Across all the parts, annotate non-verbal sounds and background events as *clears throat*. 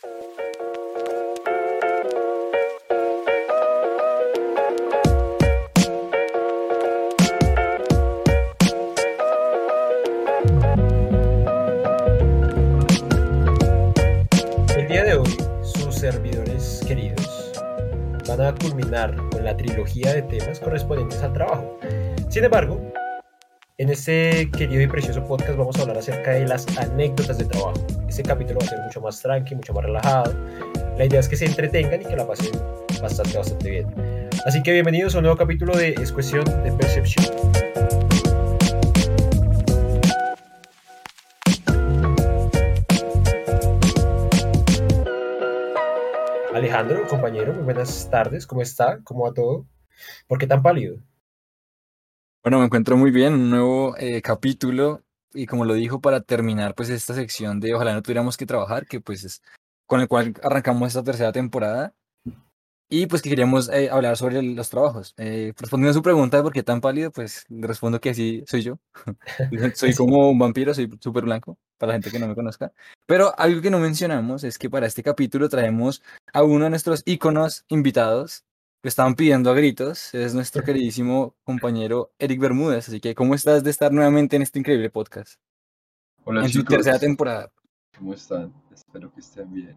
El día de hoy, sus servidores queridos van a culminar con la trilogía de temas correspondientes al trabajo. Sin embargo, en este querido y precioso podcast vamos a hablar acerca de las anécdotas de trabajo. Este capítulo va a ser mucho más tranqui, mucho más relajado. La idea es que se entretengan y que la pasen bastante, bastante bien. Así que bienvenidos a un nuevo capítulo de Es cuestión de percepción. Alejandro, compañero, muy buenas tardes. ¿Cómo está? ¿Cómo va todo? ¿Por qué tan pálido? Bueno, me encuentro muy bien, un nuevo eh, capítulo y como lo dijo para terminar pues esta sección de ojalá no tuviéramos que trabajar, que pues es con el cual arrancamos esta tercera temporada y pues que queríamos eh, hablar sobre los trabajos. Eh, respondiendo a su pregunta de por qué tan pálido, pues le respondo que así soy yo. *laughs* soy *laughs* como un vampiro, soy súper blanco, para la gente que no me conozca. Pero algo que no mencionamos es que para este capítulo traemos a uno de nuestros íconos invitados que estaban pidiendo a gritos. Es nuestro queridísimo compañero Eric Bermúdez. Así que, ¿cómo estás de estar nuevamente en este increíble podcast? Hola en su chicos, tercera temporada. ¿cómo están? Espero que estén bien.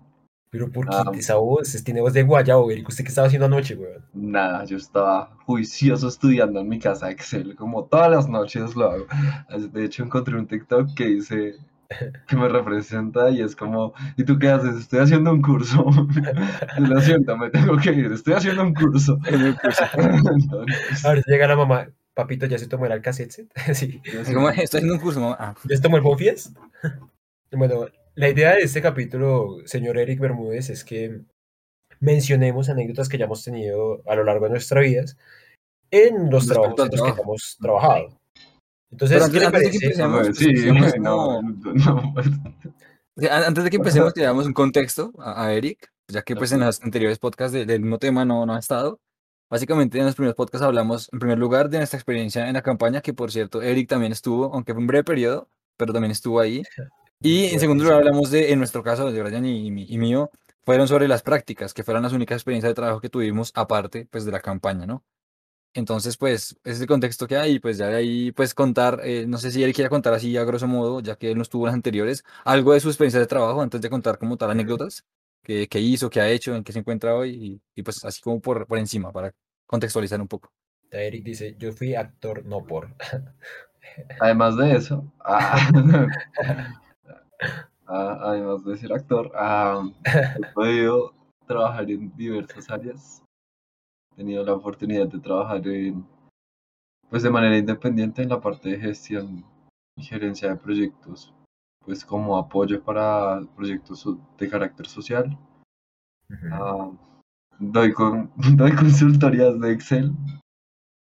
Pero ¿por qué esa voz? Tiene voz de guayabo, Eric. ¿Usted qué estaba haciendo anoche, weón? Nada, yo estaba juicioso estudiando en mi casa Excel, como todas las noches lo hago. De hecho, encontré un TikTok que dice que me representa y es como, ¿y tú qué haces? Estoy haciendo un curso. *laughs* Yo lo siento, me tengo que ir, estoy haciendo un curso. *laughs* En el curso. *laughs* Entonces, Ahora llega la mamá. Papito, ¿ya se tomó el Alcacetset? sí. siento- Estoy haciendo un curso, mamá. Ah, ¿Ya se tomó el Bonfies? Bueno, la idea de este capítulo, señor Eric Bermúdez, es que mencionemos anécdotas que ya hemos tenido a lo largo de nuestras vidas en los Respecto trabajos en los que hemos trabajado. Entonces, Pero ¿qué le antes de que empecemos, sí, no, no, Antes de que empecemos, le damos un contexto a, a Eric, ya que pues en los anteriores podcasts de- del mismo tema no, no ha estado. Básicamente en los primeros podcasts hablamos en primer lugar de nuestra experiencia en la campaña, que por cierto Eric también estuvo, aunque fue un breve periodo, pero también estuvo ahí. *laughs* Y en segundo lugar hablamos de, en nuestro caso, de Brian y, y y mío, fueron sobre las prácticas, que fueron las únicas experiencias de trabajo que tuvimos aparte pues de la campaña, ¿no? Entonces, pues, ese es el contexto que hay, pues ya de ahí, pues contar, eh, no sé si Eric quiere contar así a grosso modo, ya que él no estuvo en las anteriores, algo de su experiencia de trabajo antes de contar como tal anécdotas, que, que hizo, que ha hecho, en qué se encuentra hoy, y, y, pues así como por, por encima, para contextualizar un poco. Eric dice, yo fui actor, no por. *laughs* Además de eso, ah, *laughs* *laughs* ah, además de ser actor, ah, he podido trabajar en diversas áreas. He tenido la oportunidad de trabajar en, pues de manera independiente en la parte de gestión y gerencia de proyectos, pues como apoyo para proyectos de carácter social. Ah, doy, con, *laughs* doy consultorías de Excel.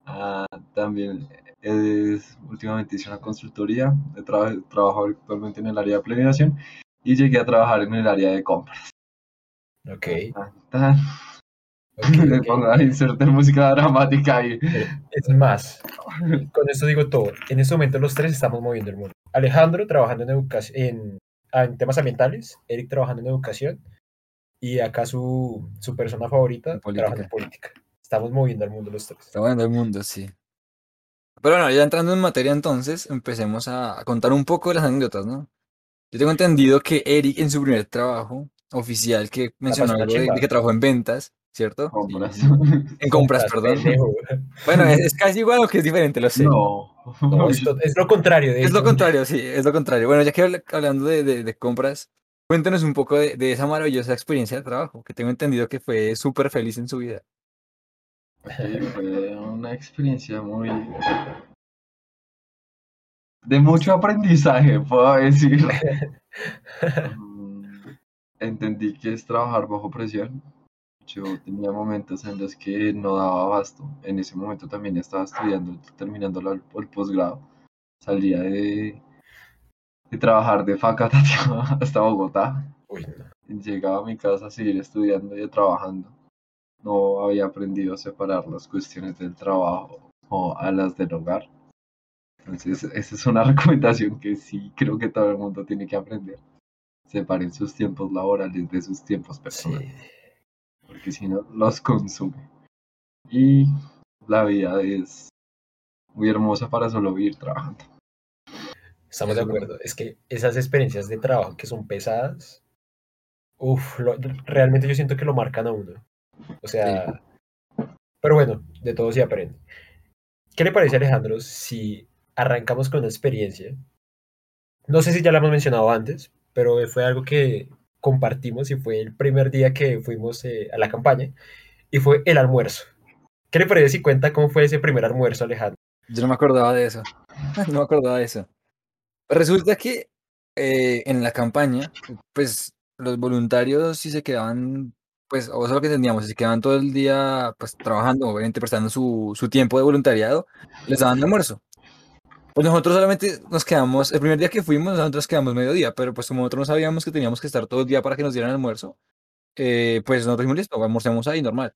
Ah, también es, últimamente hice una consultoría. He traba- trabajo actualmente en el área de planeación y llegué a trabajar en el área de compras. Ok, Tan, tan. Ok, Le ok. pongo a insertar música dramática ahí. Es más, con esto digo todo. En este momento los tres estamos moviendo el mundo. Alejandro trabajando en educación, en, ah, en temas ambientales, Eric trabajando en educación y acá su, su persona favorita política. trabajando en política. Estamos moviendo el mundo los tres. Está bueno el mundo, sí. Pero bueno, ya entrando en materia entonces, empecemos a, contar un poco de las anécdotas, ¿no? Yo tengo entendido que Eric en su primer trabajo oficial que mencionó algo de que trabajó en ventas, ¿cierto? Compras. Sí. En compras, perdón. pendejo. Bueno, es, es casi igual o que es diferente, lo sé. No. No, *laughs* es, lo contrario, de Es lo contrario, sí, es lo contrario. Bueno, ya que habla- hablando de, de- de compras, cuéntenos un poco de, de esa maravillosa experiencia de trabajo, que tengo entendido que fue súper feliz en su vida. Sí, fue una experiencia muy de mucho aprendizaje, puedo decir. *laughs* Mm, Entendí que es trabajar bajo presión. Yo tenía momentos en los que no daba abasto. En ese momento también estaba estudiando, terminando la- el posgrado. Salía de, de trabajar de Facatativá *laughs* hasta Bogotá. Uy. Llegaba a mi casa a seguir estudiando y trabajando. No había aprendido a separar las cuestiones del trabajo o a las del hogar. Entonces, esa es una *laughs* recomendación que sí creo que todo el mundo tiene que aprender. separen sus tiempos laborales de sus tiempos Sí. Porque si no, los consume. Y la vida es muy hermosa para solo vivir trabajando. Estamos de acuerdo. Es que esas experiencias de trabajo que son pesadas, uff, realmente yo siento que lo marcan a uno. O sea, pero bueno, de todo se aprende. ¿Qué le parece, Alejandro, si arrancamos con una experiencia? No sé si ya la hemos mencionado antes, pero fue algo que compartimos y fue el primer día que fuimos eh, a la campaña y fue el almuerzo. ¿Qué le parece si cuenta cómo fue ese primer almuerzo, Alejandro? Yo no me acordaba de eso. *laughs* No me acordaba de eso. Resulta que eh, en la campaña, pues los voluntarios sí se quedaban, pues, o eso es lo que entendíamos, si se quedaban todo el día, pues, trabajando, obviamente prestando su, su tiempo de voluntariado, les daban almuerzo. Pues nosotros solamente nos quedamos, el primer día que fuimos, nosotros quedamos mediodía, pero pues como nosotros no sabíamos que teníamos que estar todo el día para que nos dieran almuerzo, eh, pues nosotros dijimos, listo, almorcemos ahí, normal.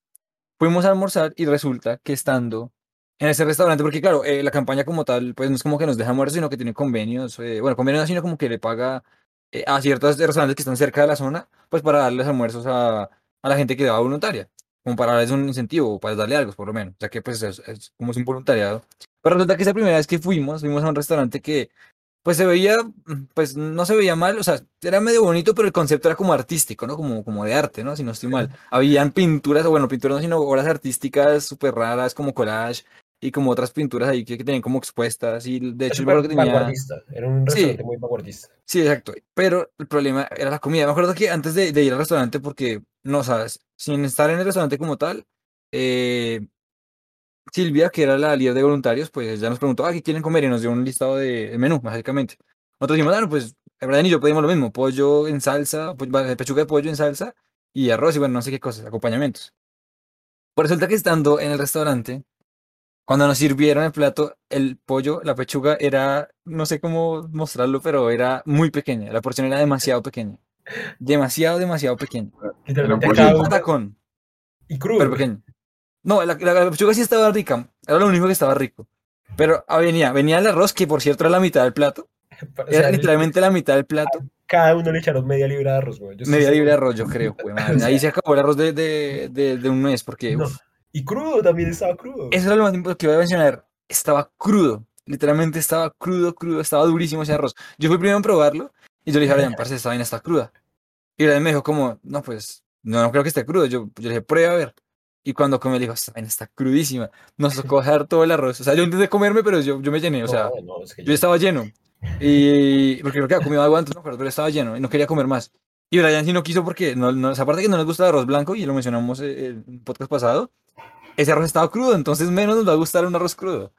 Fuimos a almorzar y resulta que estando en ese restaurante, porque claro, eh, la campaña como tal, pues no es como que nos deja almuerzo, sino que tiene convenios, eh, bueno, convenios no, sino como que le paga eh, a ciertos restaurantes que están cerca de la zona, pues para darles almuerzos a, a la gente que va voluntaria, como para darles un incentivo, para darle algo, por lo menos, ya que pues es, es como es un voluntariado. Pero resulta que esa primera vez que fuimos, fuimos a un restaurante que pues se veía, mm, pues no se veía mal, o sea, era medio bonito, pero el concepto era como artístico, ¿no? Como, como de arte, ¿no? Si no estoy mal. Habían pinturas, o bueno, pinturas no, sino obras artísticas súper raras, como collage, y como otras pinturas ahí que, que tenían como expuestas, y de hecho, yo creo que tenía... Era un Sí. restaurante muy vanguardista. Sí, exacto. Pero el problema era la comida. Me acuerdo que antes de, de ir al restaurante, porque, no sabes, sin estar en el restaurante como tal, eh, Silvia, que era la líder de voluntarios, pues ya nos preguntó, ah, ¿qué quieren comer? Y nos dio un listado de, de menú, básicamente. Nosotros dijimos, bueno, pues, Brian y yo pedimos lo mismo, pollo en salsa, pues, pechuga de pollo en salsa y arroz y bueno, no sé qué cosas, acompañamientos. Pues resulta que estando en el restaurante, cuando nos sirvieron el plato, el pollo, la pechuga era, no sé cómo mostrarlo, pero era muy pequeña. La porción era demasiado pequeña. Demasiado, demasiado pequeña. Cada Un patacón, Y crudo. pero pequeño. No, la, la- la pechuga sí estaba rica. Era lo único que estaba rico. Pero ah, venía, venía el arroz, que por cierto era la mitad del plato. *laughs* O sea, Era literalmente la mitad del plato. Cada uno le echaron media libra de arroz, güey. Media libra de arroz, yo creo. güey. *laughs* Ahí se acabó el arroz de, de, de, de un mes, porque No, Y crudo también estaba crudo. Eso era lo más importante que iba a mencionar. Estaba crudo. Literalmente estaba crudo, crudo. Estaba durísimo ese arroz. Yo fui primero en probarlo y yo le dije a Brian, parce, esta vaina está cruda. Y Brian me dijo como, no, pues, no, no creo que esté crudo. Yo, yo le dije, prueba a ver. Y cuando comí, le dijo, esta vaina está crudísima. Nos *laughs* tocó dejar todo el arroz. O sea, yo intenté comerme, pero yo, yo me llené. O sea, No, no, es que yo estaba lleno. *laughs* Y porque creo que había comido algo antes, no, pero estaba lleno y no quería comer más. Y Brian sí no quiso porque, no, no, aparte que no les gusta el arroz blanco, y lo mencionamos eh, en el podcast pasado, ese arroz estaba crudo, entonces menos nos va a gustar un arroz crudo.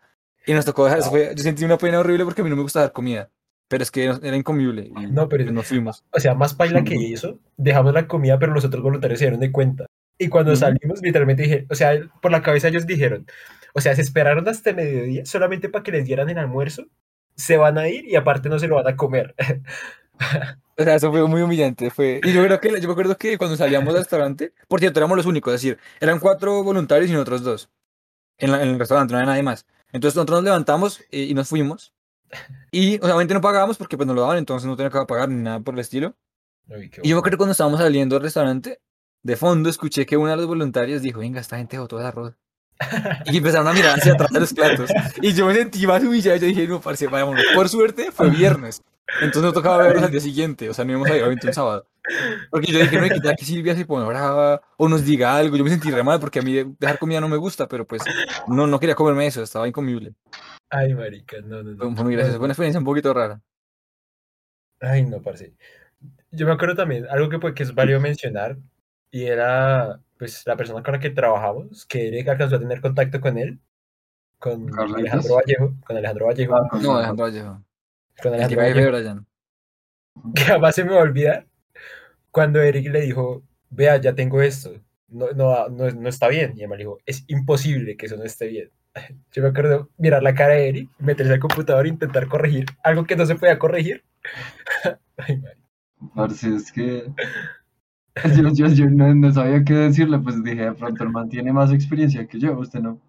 Y nos tocó dejar, eso fue- yo sentí una pena horrible porque a mí no me gusta dar comida, pero es que era incomible. Y No, pero- pues nos fuimos. O sea, más paila que eso, dejamos la comida, pero los otros voluntarios se dieron de cuenta. Y cuando Ujú. salimos, literalmente dije, o sea, por la cabeza ellos dijeron, o sea, se esperaron hasta mediodía solamente para que les dieran el almuerzo, se van a ir y aparte no se lo van a comer. *laughs* O sea, eso fue muy humillante. Fue... Y yo creo que, yo me acuerdo que cuando salíamos del restaurante, por cierto, éramos los únicos, es decir, eran cuatro voluntarios y nosotros dos. En, la- en el restaurante, no había nadie más. Entonces nosotros nos levantamos eh, y nos fuimos. Y, obviamente no pagábamos porque pues nos lo daban, entonces no tenía que pagar ni nada por el estilo. Uy, Y yo me acuerdo cuando estábamos saliendo del restaurante, de fondo escuché que uno de los voluntarios dijo, venga, esta gente botó el arroz. Y empezaron a mirar hacia atrás de los platos. Y yo me sentí más humillado. Yo dije, no, parce, vámonos. Por suerte fue viernes. Entonces no tocaba verlos al día siguiente. O sea, no íbamos a ir obviamente un sábado. Porque yo dije, no, que tal que Silvia se pone brava o nos diga algo. Yo me sentí re mal porque a mí dejar comida no me gusta, pero pues no, no quería comerme eso. Estaba incomible. Ay, marica, no, no, no. Fue muy gracioso. Fue una experiencia un poquito rara. Ay, no, parce. Yo me acuerdo también, algo que, pues, que es válido mencionar, y era, pues, la persona con la que trabajamos, que Eric alcanzó a tener contacto con él, con ¿Carlitos? Alejandro Vallejo, con Alejandro Vallejo, Ah, No, Alejandro Vallejo. con Alejandro Vallejo, Brian. que jamás se me va a olvidar, cuando Eric le dijo, vea, ya tengo esto, no, no, no, no está bien, y Emma le dijo, es imposible que eso no esté bien. *laughs* Yo me acuerdo mirar la cara de Eric, meterse al computador e intentar corregir algo que no se podía corregir. *laughs* Ay, marica. Parce, es que *laughs* yo, yo, yo no, no sabía qué decirle, pues dije, de pronto el man tiene más experiencia que yo, usted no.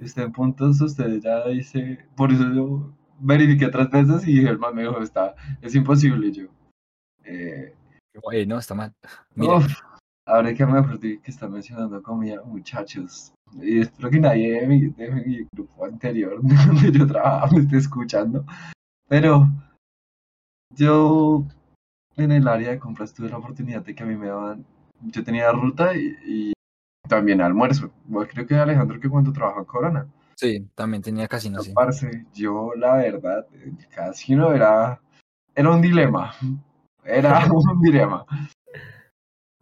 Usted en puntos, usted ya dice, por eso yo verifiqué otras veces y dije, el man me dijo, está, es imposible y yo. Eh, Ey, no, está mal. Mira, uf, ahora que me acordé que está mencionando comida, muchachos. Y espero que nadie de mi, de mi grupo anterior *laughs* donde yo trabajaba me esté escuchando. Pero yo en el área de compras tuve la oportunidad de que a mí me daban. Yo tenía ruta y, y también almuerzo. Bueno, creo que Alejandro que cuando trabajaba en Corona. sí, también tenía casino, sí. Parce, yo la verdad, el casino era, era un dilema. Era *laughs* un dilema.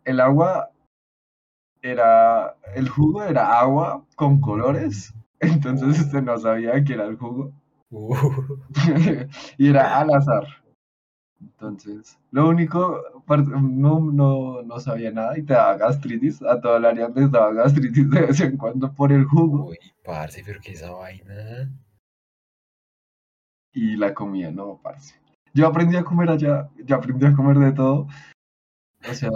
El agua era, el jugo era agua con colores, entonces usted no sabía qué era el jugo Uh, *laughs* y era al azar. Entonces, lo único, no, no, no sabía nada y te daba gastritis, a toda el área les daba gastritis de vez en cuando por el jugo uy, parce, pero que esa vaina. y la comida, no, parce. Yo aprendí a comer allá, yo aprendí a comer de todo, o sea,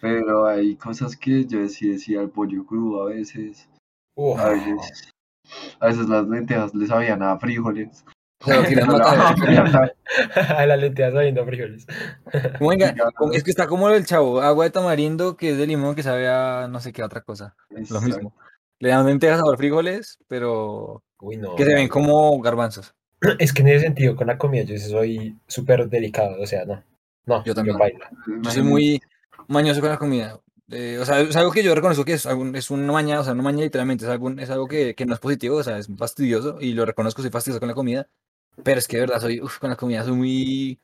pero hay cosas que yo sí decía el pollo crudo a veces, Uf, a veces, a veces las lentejas les sabían a frijoles. *laughs* Se lo *laughs* querían No, a la lenteja sabiendo frijoles. Venga, es que está como el chavo, agua de tamarindo que es de limón que sabe a no sé qué otra cosa. Lo mismo. Le dan lentejas sabor frijoles, pero Uy, no. que se ven como garbanzos. *clears throat* Es que en ese sentido, con la comida, yo soy súper delicado. O sea, no. No, Yo también. bailo. Yo soy muy mañoso con la comida. Eh, o sea, es algo que yo reconozco que es, es una maña, o sea, una maña literalmente, es, algún, es algo que, que no es positivo, o sea, es fastidioso y lo reconozco, soy fastidioso con la comida, pero es que de verdad soy, uf, con la comida soy muy,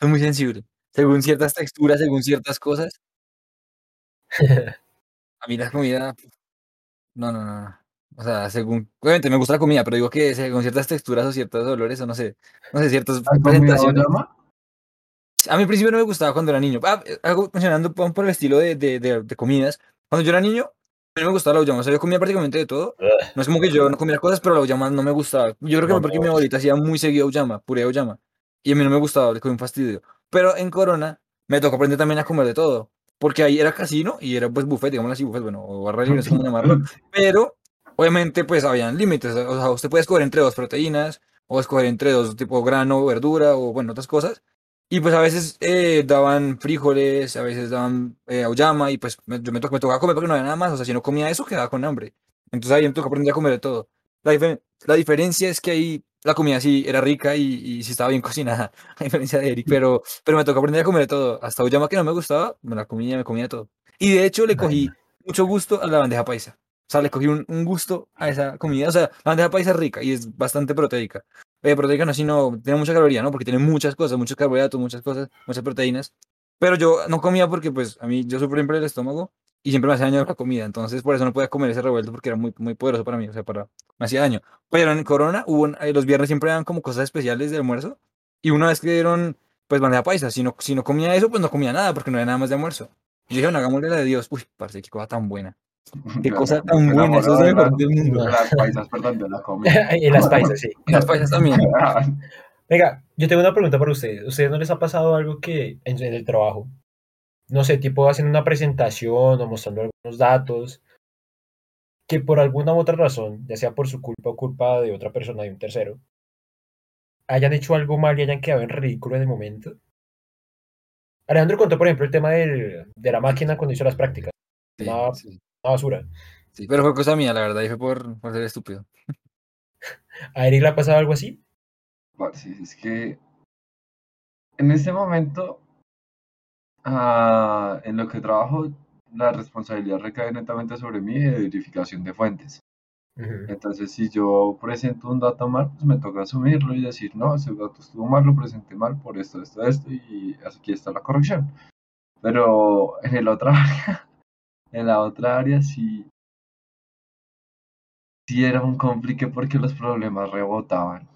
soy muy sensible. Según ciertas texturas, según ciertas cosas, a mí la comida, no, no, no, no. O sea, según, obviamente me gusta la comida, pero digo que según ciertas texturas o ciertos olores, o no sé, no sé, ciertas ¿Has comido presentaciones. A mí al principio no me gustaba cuando era niño. Ah, eh, algo mencionando por por el estilo de, de, de, de comidas. Cuando yo era niño, a mí me gustaba la auyama. O sea, yo comía prácticamente de todo. No es como que yo no comía cosas, pero la auyama no me gustaba. Yo creo que No, porque no. mi abuelita hacía muy seguido auyama, puré de auyama. Y a mí no me gustaba, le cogí un fastidio. Pero en Corona me tocó aprender también a comer de todo. Porque ahí era casino y era pues buffet, digamos así, buffet, bueno, o barra no sé cómo llamarlo. *laughs* Pero obviamente pues habían límites. O sea, usted puede escoger entre dos proteínas, o escoger entre dos tipo grano, verdura, o bueno, otras cosas. Y pues a veces eh, daban frijoles, a veces daban eh, auyama, y pues me, yo me, to- me tocaba comer porque no había nada más. O sea, si no comía eso, quedaba con hambre. Entonces ahí me tocó aprender a comer de todo. La, dife- la diferencia es que ahí la comida sí era rica y, y sí estaba bien *laughs* cocinada, a diferencia de Eric, pero, pero me tocó aprender a comer de todo. Hasta auyama que no me gustaba, me la comía, me comía de todo. Y de hecho le cogí mucho gusto a la bandeja paisa. O sea, le cogí un, un gusto a esa comida. O sea, la bandeja paisa es rica y es bastante proteica. Eh, proteica no, sino tiene mucha caloría, ¿no? Porque tiene muchas cosas, muchos carbohidratos, muchas cosas, muchas proteínas. Pero yo no comía porque, pues, a mí yo sufro siempre el estómago y siempre me hacía daño la comida. Entonces, por eso no podía comer ese revuelto porque era muy, muy poderoso para mí. O sea, para, me hacía daño. Pero en Corona, hubo, eh, los viernes siempre daban como cosas especiales de almuerzo. Y una vez que dieron, pues, bandeja paisa. Si no, si no comía eso, pues no comía nada porque no había nada más de almuerzo. Y dijeron, hagámosle la de Dios. Uy, parce, qué cosa tan buena. Qué *laughs* cosa tan Me buena. Eso es enamoró mejor del de mundo. las- de las paisas, perdón, de la comida. *laughs* y las paisas, sí. Y las paisas también. *laughs* Venga, yo tengo una pregunta para ustedes. ¿Ustedes no les ha pasado algo que en, en el trabajo, no sé, tipo haciendo una presentación o mostrando algunos datos, que por alguna u otra razón, ya sea por su culpa o culpa de otra persona, de un tercero, hayan hecho algo mal y hayan quedado en ridículo en el momento? Alejandro contó, por ejemplo, el tema del- de la máquina cuando hizo las prácticas. Sí, sí, una basura. sí, pero fue cosa mía, la verdad, y fue por, por ser estúpido. *laughs* ¿A Eric le ha pasado algo así? Parce, es que en este momento, ah, en lo que trabajo, la responsabilidad recae netamente sobre mí de verificación de fuentes. Entonces, si yo presento un dato mal, pues me toca asumirlo y decir, no, ese dato estuvo mal, lo presenté mal por esto, esto, esto, y aquí está la corrección. Pero en el otra *laughs* área, en la otra área sí, sí era un complique porque los problemas rebotaban.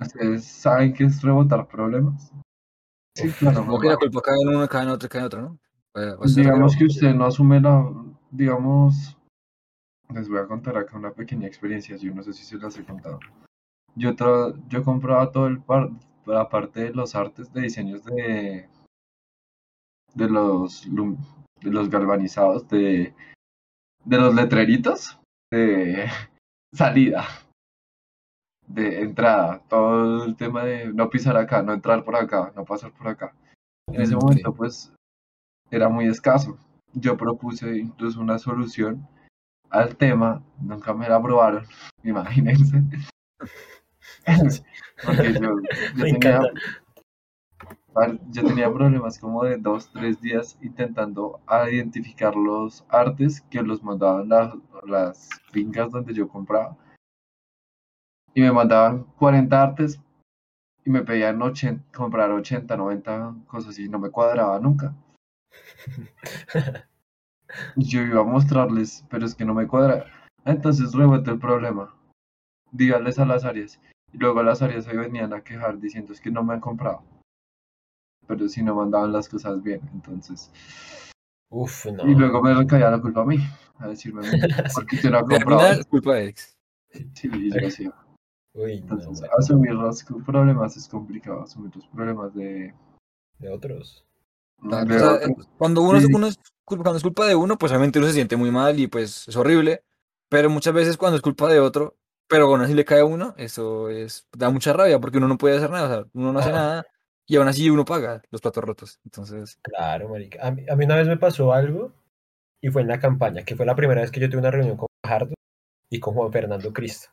¿Ustedes saben qué es rebotar problemas? Sí, claro. Como que la culpa cae en uno, cae en otro, cae en otro, ¿no? O sea, Digamos que usted no asume la, digamos, les voy a contar acá una pequeña experiencia, yo no sé si se las he contado. Yo, tra- yo compraba todo el par, la parte de los artes de diseños de, de los, de los galvanizados, de, de los letreritos de *laughs* salida, de entrada, todo el tema de no pisar acá, no entrar por acá, no pasar por acá. En ese Mm, momento, pues, era muy escaso. Yo propuse incluso una solución al tema, nunca me la aprobaron, *laughs* imagínense. *laughs* Porque yo, yo Me tenía, encanta. Yo tenía problemas como de dos, tres días intentando a identificar los artes que los mandaban las, las fincas donde yo compraba. Y me mandaban 40 artes y me pedían 80, comprar 80, 90 cosas y no me cuadraba nunca. Yo iba a mostrarles, pero es que no me cuadra. Entonces revuelto el problema. Díganles a las áreas. Y luego las áreas se venían a quejar diciendo es que no me han comprado. Pero si no mandaban las cosas bien. Entonces. Uf, no. Y luego me recaía la culpa a mí. A decirme. *laughs* Porque yo no comprado. final, culpa de Eric. Sí, y yo decía. Uy, no, Entonces, man, asumir los problemas es complicado. Asumir los problemas de. de otros. Claro, de o sea, otros. cuando uno, Sí, sí. uno es culpa, cuando es culpa de uno, pues obviamente uno se siente muy mal y pues es horrible. Pero muchas veces cuando es culpa de otro, pero aún así le cae a uno, eso es, da mucha rabia porque uno no puede hacer nada, o sea, uno no hace Ajá. nada y aún así uno paga los platos rotos. Entonces, Claro, marica. A mí, a mí una vez me pasó algo y fue en la campaña, que fue la primera vez que yo tuve una reunión con Fajardo y con Juan Fernando Cristo.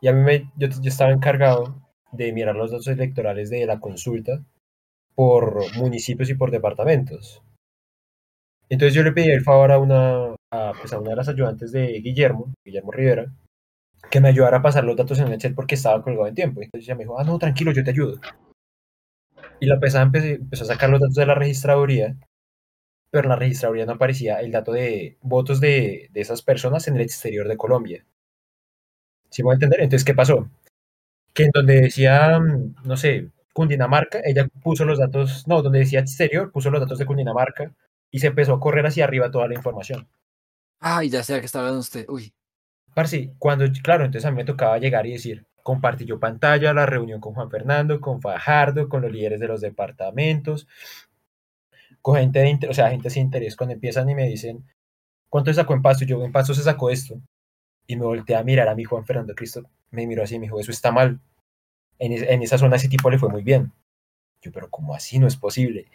Y a mí me, yo, yo estaba encargado de mirar los datos electorales de la consulta por municipios y por departamentos. Entonces yo le pedí el favor a una, a, pues a una de las ayudantes de Guillermo, Guillermo Rivera, que me ayudara a pasar los datos en Excel porque estaba colgado en tiempo. Entonces ella me dijo, ah, no, tranquilo, yo te ayudo. Y la pesada empecé- empezó a sacar los datos de la registraduría, pero en la registraduría no aparecía el dato de votos de, de esas personas en el exterior de Colombia. ¿Sí me voy a entender? Entonces, ¿qué pasó? Que en donde decía, mm, no sé, Cundinamarca, ella puso los datos, no, donde decía exterior, puso los datos de Cundinamarca y se empezó a correr hacia arriba toda la información. ay, ya sé a qué está hablando usted. Uy, Parce, cuando, claro, entonces a mí me tocaba llegar y decir, compartí yo pantalla, la reunión con Juan Fernando, con Fajardo, con los líderes de los departamentos, con gente de, inter- o sea, gente sin interés, cuando empiezan y me dicen, ¿cuánto se sacó en pasto? Y yo, en pasto se sacó esto. Y me volteé a mirar a mi Juan Fernando Cristo, me miró así y me dijo, eso está mal. En, en esa zona ese tipo le fue muy bien. Yo, pero ¿cómo así? No es posible.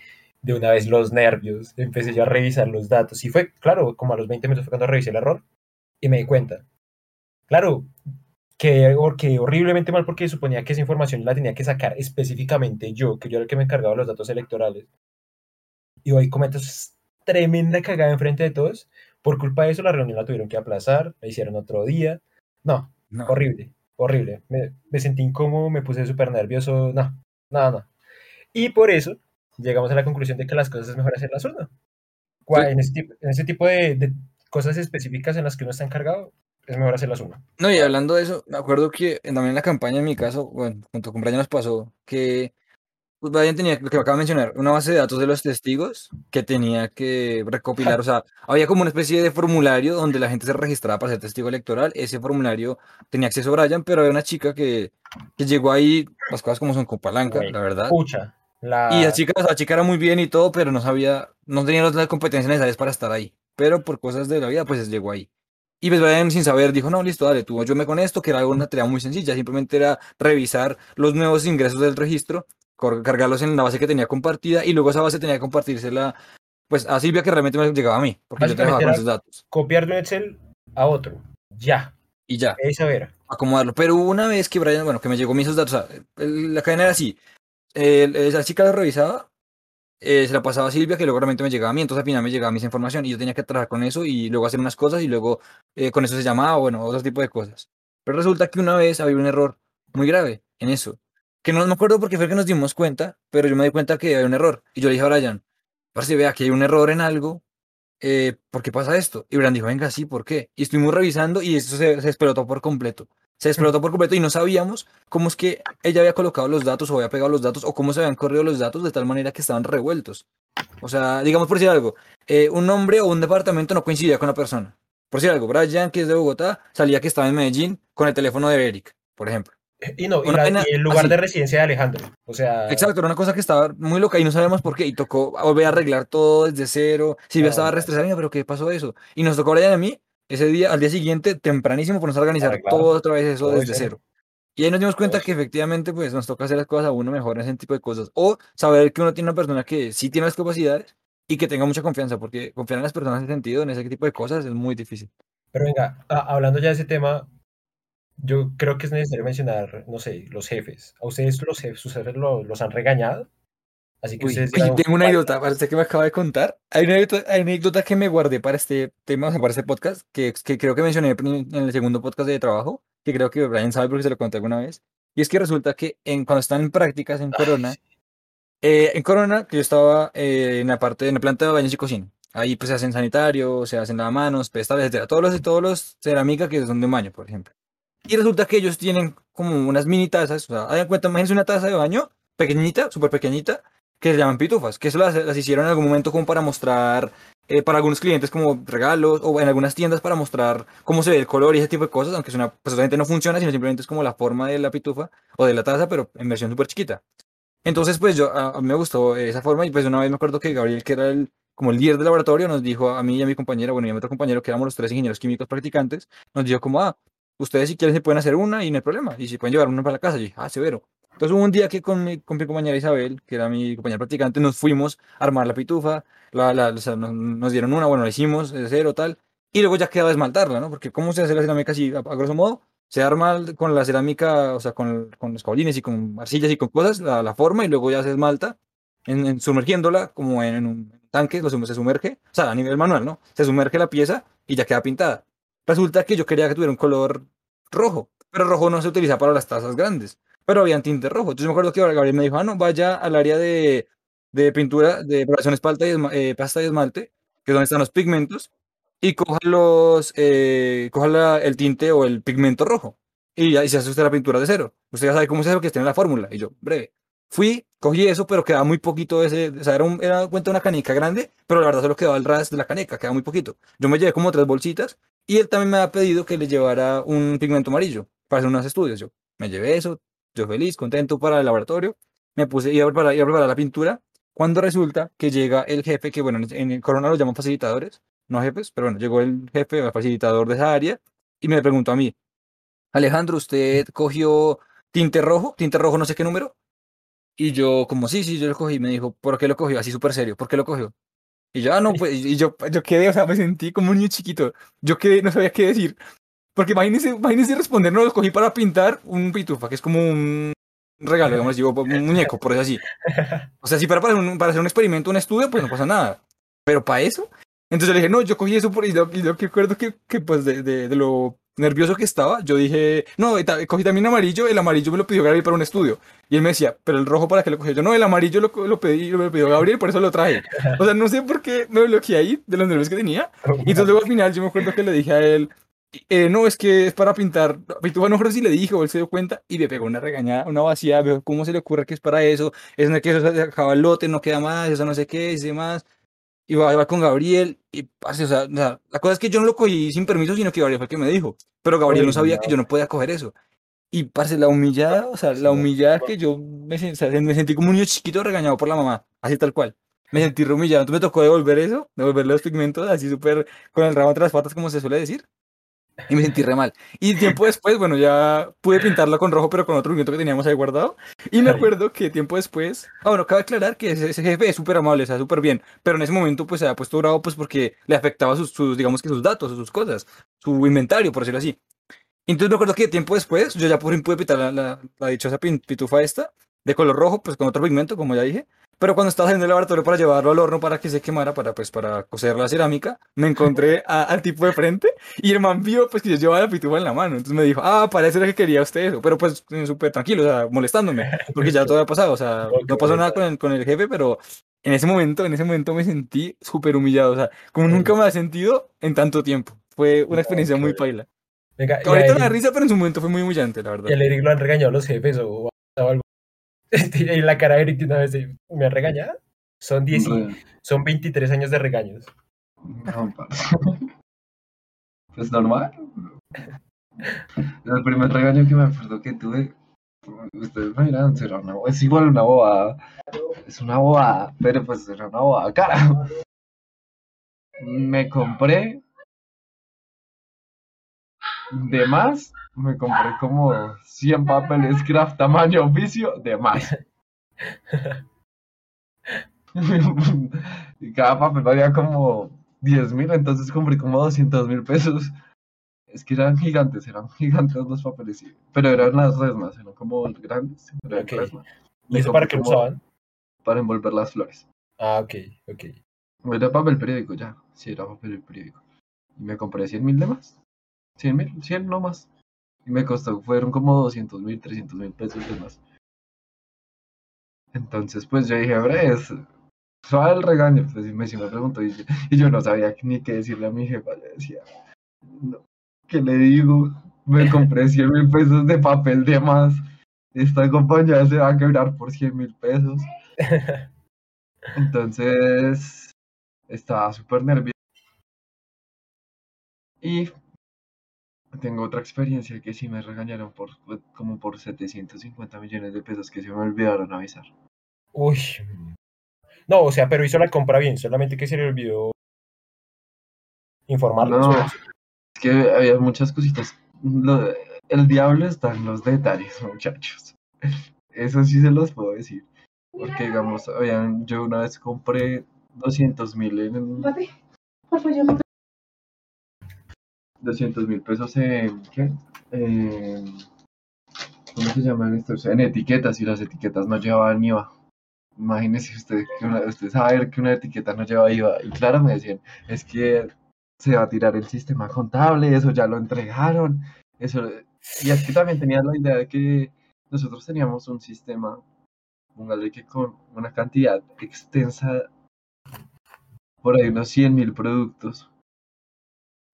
De una vez los nervios, empecé yo a revisar los datos. Y fue, claro, como a los 20 minutos fue cuando revisé el error y me di cuenta. Claro, que, que horriblemente mal porque suponía que esa información la tenía que sacar específicamente yo, que yo era el que me encargaba de los datos electorales. Y hoy cometo tremenda cagada enfrente de todos. Por culpa de eso la reunión la tuvieron que aplazar, la hicieron otro día. No, no. horrible, horrible. Me, me sentí incómodo, me puse súper nervioso. No, nada, no. Y por eso llegamos a la conclusión de que las cosas es mejor hacerlas uno. Sí. En, ese tipo, en ese tipo de, de cosas específicas en las que uno está encargado, es mejor hacerlas uno. No, y hablando de eso, me acuerdo que en- también en la campaña, en mi caso, bueno, junto con Brian nos pasó que pues, Brian tenía, lo que acaba de mencionar, una base de datos de los testigos que tenía que recopilar, o sea, había como una especie de formulario donde la gente se registraba para ser testigo electoral, ese formulario tenía acceso a Brian, pero había una chica que, que llegó ahí, las cosas como son con palanca, la verdad, Pucha, la... y la chica, o sea, la chica era muy bien y todo, pero no sabía, no tenía las competencias necesarias para estar ahí, pero por cosas de la vida, pues llegó ahí. Y pues Brian sin saber dijo, no, listo, dale, tú ayúdame con esto, que era una tarea muy sencilla, simplemente era revisar los nuevos ingresos del registro, cargarlos en la base que tenía compartida y luego esa base tenía que compartírsela pues a Silvia que realmente me llegaba a mí, porque yo trabajaba con esos datos. copiar de un Excel a otro. Ya, Y ya, esa era. acomodarlo. Pero una vez que Brian, bueno, que me llegó mí esos datos, o sea, la cadena era así, el- esa chica lo revisaba, eh, se la pasaba a Silvia, que luego realmente me llegaba a mí, entonces al final me llegaba a mí esa información y yo tenía que trabajar con eso y luego hacer unas cosas y luego eh, con eso se llamaba, bueno, otro tipo de cosas. Pero resulta que una vez había un error muy grave en eso, que no me acuerdo porque fue que nos dimos cuenta, pero yo me di cuenta que había un error y yo le dije a Brian, si vea que hay un error en algo, eh, ¿por qué pasa esto? Y Brian dijo, venga, sí, ¿por qué? Y estuvimos revisando y eso se, se explotó por completo. Se explotó por completo y no sabíamos cómo es que ella había colocado los datos o había pegado los datos o cómo se habían corrido los datos de tal manera que estaban revueltos. O sea, digamos por decir algo, eh, un nombre o un departamento no coincidía con la persona. Por decir algo, Brian, que es de Bogotá, salía que estaba en Medellín con el teléfono de Eric, por ejemplo. Y no, y, la- y el lugar así. de residencia de Alejandro. O sea, Exacto, era una cosa que estaba muy loca y no sabíamos por qué. Y tocó volver a arreglar todo desde cero. Silvia No, estaba restresada, "Venga, pero ¿qué pasó eso? Y nos tocó a Brian a mí ese día, al día siguiente, tempranísimo, ponernos a organizar Arreglar. todo otra vez eso Todo desde cero. Y ahí nos dimos cuenta que efectivamente pues nos toca hacer las cosas a uno mejor en ese tipo de cosas. O saber que uno tiene una persona que sí tiene las capacidades y que tenga mucha confianza, porque confiar en las personas en ese sentido, en ese tipo de cosas, es muy difícil. Pero venga, hablando ya de ese tema, yo creo que es necesario mencionar, no sé, los jefes. ¿A ustedes los jefes, sus jefes lo- los han regañado? Así que Uy, ustedes oye, tengo una "Vaya, anécdota, parece que me acaba de contar. Hay una anécdota, hay una anécdota que me guardé para este tema, o sea, para este podcast, que, que creo que mencioné en el segundo podcast de trabajo, que creo que Brian sabe porque se lo conté alguna vez. Y es que resulta que en, cuando están en prácticas en Corona, eh, en Corona, que yo estaba eh, en la parte, en la planta de baños y cocina. Ahí pues se hacen sanitario, se hacen lavamanos, pedestales, etcétera. Todos los, todos los cerámica que son de baño, por ejemplo. Y resulta que ellos tienen como unas mini tazas, o sea, hagan cuenta, imagínense una taza de baño, pequeñita, súper pequeñita, que se llaman pitufas, que eso las, las hicieron en algún momento como para mostrar, eh, para algunos clientes como regalos, o en algunas tiendas para mostrar cómo se ve el color y ese tipo de cosas, aunque es una, pues obviamente no funciona, sino simplemente es como la forma de la pitufa o de la taza, pero en versión súper chiquita. Entonces, pues yo, a, a mí me gustó esa forma y pues una vez me acuerdo que Gabriel, que era el, como el líder del laboratorio, nos dijo a mí y a mi compañera, bueno, y a mi otro compañero, que éramos los tres ingenieros químicos practicantes, nos dijo como, ah, ustedes si quieren se pueden hacer una y no hay problema, y si pueden llevar una para la casa, y dije, ah, severo. Entonces hubo un día que con mi, con mi compañera Isabel, que era mi compañera practicante, nos fuimos a armar la pitufa, la, la, o sea, nos, nos dieron una, bueno, la hicimos cero, tal, y luego ya quedaba esmaltarla, ¿no? Porque ¿cómo se hace la cerámica así, a, a grosso modo? Se arma con la cerámica, o sea, con, con los y con arcillas y con cosas, la, la forma, y luego ya se esmalta, en, en sumergiéndola como en, en un tanque, lo se sumerge, o sea, a nivel manual, ¿no? Se sumerge la pieza y ya queda pintada. Resulta que yo quería que tuviera un color rojo, pero rojo no se utiliza para las tazas grandes, pero había tinte rojo. Entonces me acuerdo que Gabriel me dijo, ah, no, vaya al área de, de pintura, de preparación espalda y eh, pasta y esmalte, que es donde están los pigmentos, y coja los, eh, coja el tinte o el pigmento rojo. Y ya y se hace usted la pintura de cero. Usted ya sabe cómo se hace porque está en la fórmula. Y yo, breve. Fui, cogí eso, pero quedaba muy poquito ese, o sea, era, era cuenta una canica grande, pero la verdad solo quedaba el ras de la caneca, quedaba muy poquito. Yo me llevé como tres bolsitas y él también me había pedido que le llevara un pigmento amarillo para hacer unos estudios. Yo me llevé eso, yo feliz, contento para el laboratorio, me puse, iba a preparar, iba a preparar la pintura, cuando resulta que llega el jefe, que bueno, en- el Corona lo llaman facilitadores, no jefes, pero bueno, llegó el jefe, el facilitador de esa área, y me preguntó a mí, Alejandro, ¿usted cogió tinte rojo? ¿Tinte rojo no sé qué número? Y yo, como, sí, sí, yo lo cogí. Me dijo, ¿por qué lo cogió? Así súper serio, ¿por qué lo cogió? Y yo, ah, no, pues, y yo, yo quedé, o sea, me sentí como un niño chiquito. Yo quedé, no sabía qué decir. Porque imagínense, imagínense responder, no, lo cogí para pintar un pitufa, que es como un regalo, digamos, digo, un muñeco, por eso así. O sea, si para, para, un- para hacer un experimento, un estudio, pues no pasa nada. Pero para eso, entonces yo le dije, no, yo cogí eso por y yo, yo que recuerdo que, que pues de, de, de lo nervioso que estaba, yo dije, no, cogí también amarillo, el amarillo me lo pidió Gabriel para un estudio. Y él me decía, pero el rojo para qué lo cogí yo, no, el amarillo lo, lo pedí, me lo pidió Gabriel, por eso lo traje. O sea, no sé por qué me bloqueé ahí de los nervios que tenía. *laughs* Y entonces luego al final yo me acuerdo que le dije a él, eh, no, es que es para pintar. Pintuba, no recuerdo si le dije o él se dio cuenta y me pegó una regañada, una vacía. dijo, ¿Cómo se le ocurre que es para eso? Es no, que eso se acaba el lote, no queda más, eso no sé qué, y demás. Y va, va con Gabriel y parce, o sea, la cosa es que yo no lo cogí sin permiso, sino que Gabriel fue el que me dijo. Pero Gabriel no sabía que yo no podía coger eso. Y parce, la humillada, o sea, la humillada que yo me, o sea, me sentí como un niño chiquito regañado por la mamá, así tal cual. Me sentí humillado. Entonces me tocó devolver eso, devolver los pigmentos así súper con el rabo entre las patas, como se suele decir. Y me sentí re mal. Y tiempo después, bueno, ya pude pintarla con rojo, pero con otro pigmento que teníamos ahí guardado. Y me acuerdo que tiempo después, ah, bueno, cabe aclarar que ese, ese jefe es súper amable, o sea, súper bien. Pero en ese momento, pues se había puesto bravo, pues porque le afectaba sus, sus, digamos que sus datos, sus cosas, su inventario, por decirlo así. Entonces me acuerdo que tiempo después, yo ya por fin pude pintar la, la, la dichosa pin- pitufa esta, de color rojo, pues con otro pigmento, como ya dije. Pero cuando estaba saliendo del laboratorio para llevarlo al horno para que se quemara, para pues para coser la cerámica, me encontré a- al tipo de frente y el man vio pues que yo llevaba la pitufa en la mano. Entonces me dijo, ah, parece que quería usted eso. Pero pues eh, súper tranquilo, o sea, molestándome, porque ya todo había pasado. O sea, *laughs* no pasó nada con el, con el jefe, pero en ese momento, en ese momento me sentí súper humillado. O sea, como nunca me había sentido en tanto tiempo. Fue una experiencia muy paila. Venga, y ahorita Eric- risa, pero en su momento fue muy humillante, la y verdad. al Eric lo han regañado los jefes o, o algo. *laughs* Y la cara de Eric una vez ¿me han regañado? Son, 10 y- Re- son 23 años de regaños. No, parce. Pues normal. El primer regaño que me acuerdo que tuve, ustedes me dirán, será una, es igual una bobada. Es una bobada, pero pues era una bobada, carajo. Me compré de más, me compré como 100 papeles craft tamaño oficio de más. *laughs* y cada papel valía como 10 mil, entonces compré como 200 mil pesos. Es que eran gigantes, eran gigantes los papeles, pero eran las resmas, eran como grandes. Pero eran resmas. ¿Y eso para qué usaban? Para envolver las flores. Ah, ok, ok. Era papel periódico ya, sí, era papel periódico. Y me compré 100 mil de más. 100 mil, 100 no más. Y me costó, fueron como 200 mil, 300 mil pesos de más. Entonces, pues yo dije, hombre, es suave el regaño. Pues y me, me preguntó, y, yo- y yo no sabía ni qué decirle a mi jefa. Le decía, no, ¿qué le digo? Me *laughs* compré 100 mil pesos de papel de más. Esta compañía se va a quebrar por 100 mil pesos. *laughs* Entonces, estaba súper nervioso. Y tengo otra experiencia que sí me regañaron por como por 750 millones de pesos que se me olvidaron avisar. Uy. No, o sea, pero hizo la compra bien, solamente que se le olvidó informarlos. No, es que había muchas cositas. Lo- el diablo está en los detalles, muchachos. Eso sí se los puedo decir. Porque, digamos, habían, yo una vez compré 200 mil en, Papi, por favor, llama. 200 mil pesos en, ¿qué? ¿cómo se llaman estos? En etiquetas y las etiquetas no llevaban IVA. Imagínese usted que una, usted saber que una etiqueta no lleva IVA. Y claro, me decían, es que se va a tirar el sistema contable, eso ya lo entregaron. Eso, y es que también tenía la idea de que nosotros teníamos un sistema, póngale que con una cantidad extensa, por ahí unos 100 mil productos.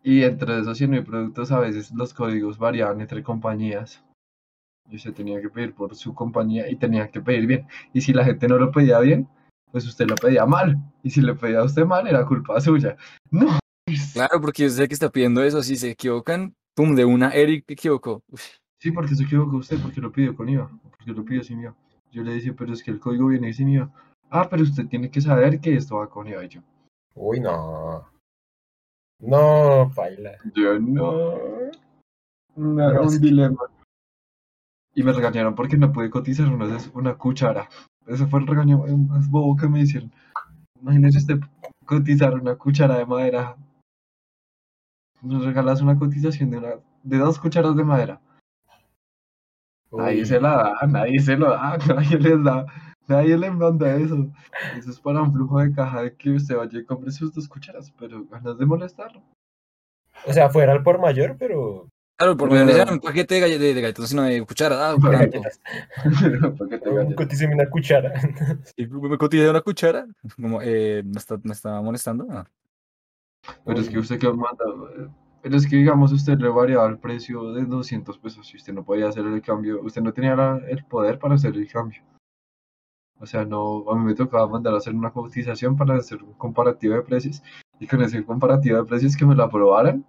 Y entre esos 100 mil productos a veces los códigos variaban entre compañías. Y usted tenía que pedir por su compañía y tenía que pedir bien. Y si la gente no lo pedía bien, pues usted lo pedía mal. Y si le pedía a usted mal, era culpa suya. No. Claro, porque yo sé que está pidiendo eso, si se equivocan, pum, de una, Eric se equivocó. Uf, Sí, porque se equivocó usted, porque lo pidió con IVA. Porque lo pidió sin IVA. Yo le decía, pero es que el código viene sin IVA. Ah, pero usted tiene que saber que esto va con IVA. Y yo, Uy, no. No, baila. yo no. No, era un dilema. Y me regañaron porque no pude cotizar una, vez una cuchara. Ese fue el regaño más bobo que me hicieron. Imagínese usted cotizar una cuchara de madera. Nos regalas una cotización de, una, de dos cucharas de madera. Nadie Uy, se la da, nadie se lo da, *laughs* nadie les da, nadie le manda eso. Eso es para un flujo de caja de que usted vaya y compre sus dos cucharas, pero ganas de molestarlo. O sea, fuera al por mayor, pero. Claro, no le dan un paquete de, galle- de, galletas, sino de cuchara. Ah, por Oh, ganes. cotíceme una cuchara. *laughs* Y me cotizé una cuchara, como, eh, me está, me está molestando. Ah, Pero es que usted que manda, eh, pero es que digamos usted le variaba el precio de 200 pesos y usted no podía hacer el cambio, usted no tenía la- el poder para hacer el cambio. O sea, no, a mí me tocaba mandar a hacer una cotización para hacer un comparativo de precios y con ese comparativo de precios que me lo aprobaran,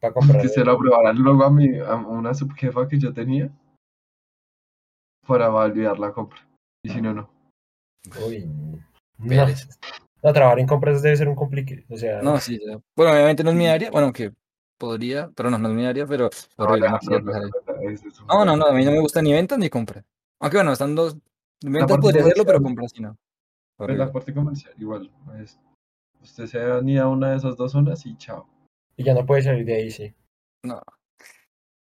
Para comprar. que se lo aprobaran luego a, mi, a una subjefa que yo tenía para validar la compra. Y si no, no. Uy, no. Trabajar en compras debe ser un complique. O sea, No, sí, ya. Bueno, obviamente no es mi área, bueno, aunque podría, pero no, no es mi área, pero no No, no, a mí no me gusta ni ventas ni compra. Aunque bueno, están dos. Parte podría hacerlo, pero compra sí no. Pues la parte comercial, igual. es- usted se anida a una de esas dos zonas y chao. y ya no puede salir de ahí, sí. No.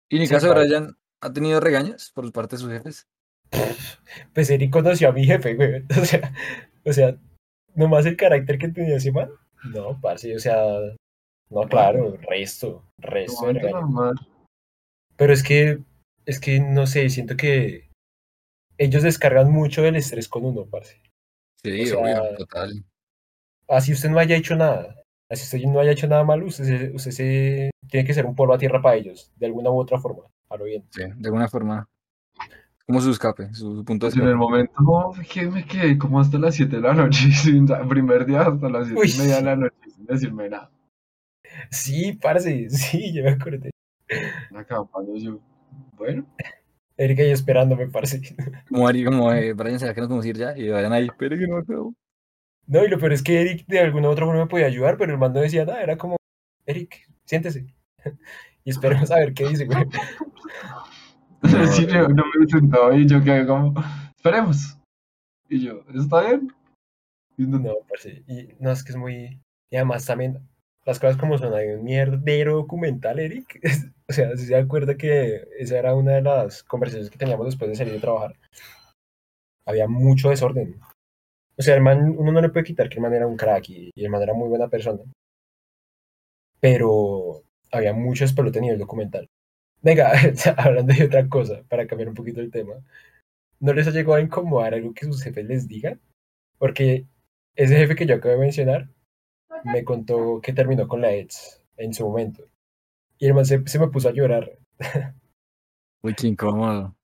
Y en el Sí, caso de claro. Brian, ¿ha tenido regaños por parte de sus jefes? *laughs* Pues Eric conoció a mi jefe, güey. *laughs* O sea, o sea, nomás el carácter que tenía ese man. No, parce, o sea, no, claro, resto, resto No, normal. Pero es que, es que, no sé, siento que ellos descargan mucho del estrés con uno, parce. Sí, O sea, obvio, total. Así usted no haya hecho nada, así usted no haya hecho nada malo, usted, se- usted se, tiene que ser un polvo a tierra para ellos, de alguna u otra forma, a lo bien. Sí, de alguna forma. Como su escape, su, su punto de en el momento no, que me quedé como hasta las 7 de la noche, *laughs* sin, el primer día hasta las 7 Uy, y media de la noche, sin decirme nada. Sí, parce, *laughs* sí, ya me acordé. Acampando yo, bueno, Erika ahí esperándome, parce. *laughs* Como, Ari- como eh, Brian se que nos vamos a ir ya y vayan ahí, pero que no acabo. No, y lo peor es que Eric de alguna u otra forma me podía ayudar, pero el man no decía nada, era como, Eric, siéntese. *laughs* y esperemos a ver qué dice, güey. *laughs* Sí, yo no me sentado y yo quedé como, esperemos. Y yo, ¿está bien? Y no- No, parce, y no, es que es muy... Y además también, las cosas como son, hay un mierdero documental, Eric. O sea, si se acuerda que esa era una de las conversaciones que teníamos después de salir de trabajar. Había mucho desorden. O sea, el man, uno no le puede quitar que el man era un crack y, el man era muy buena persona. Pero había mucho despelote a nivel documental. Venga, *laughs* hablando de otra cosa, para cambiar un poquito el tema. ¿No les ha llegado a incomodar algo que sus jefes les digan? Porque ese jefe que yo acabo de mencionar me contó que terminó con la ex en su momento. Y el man se, se me puso a llorar. *laughs* Uy, qué incómodo.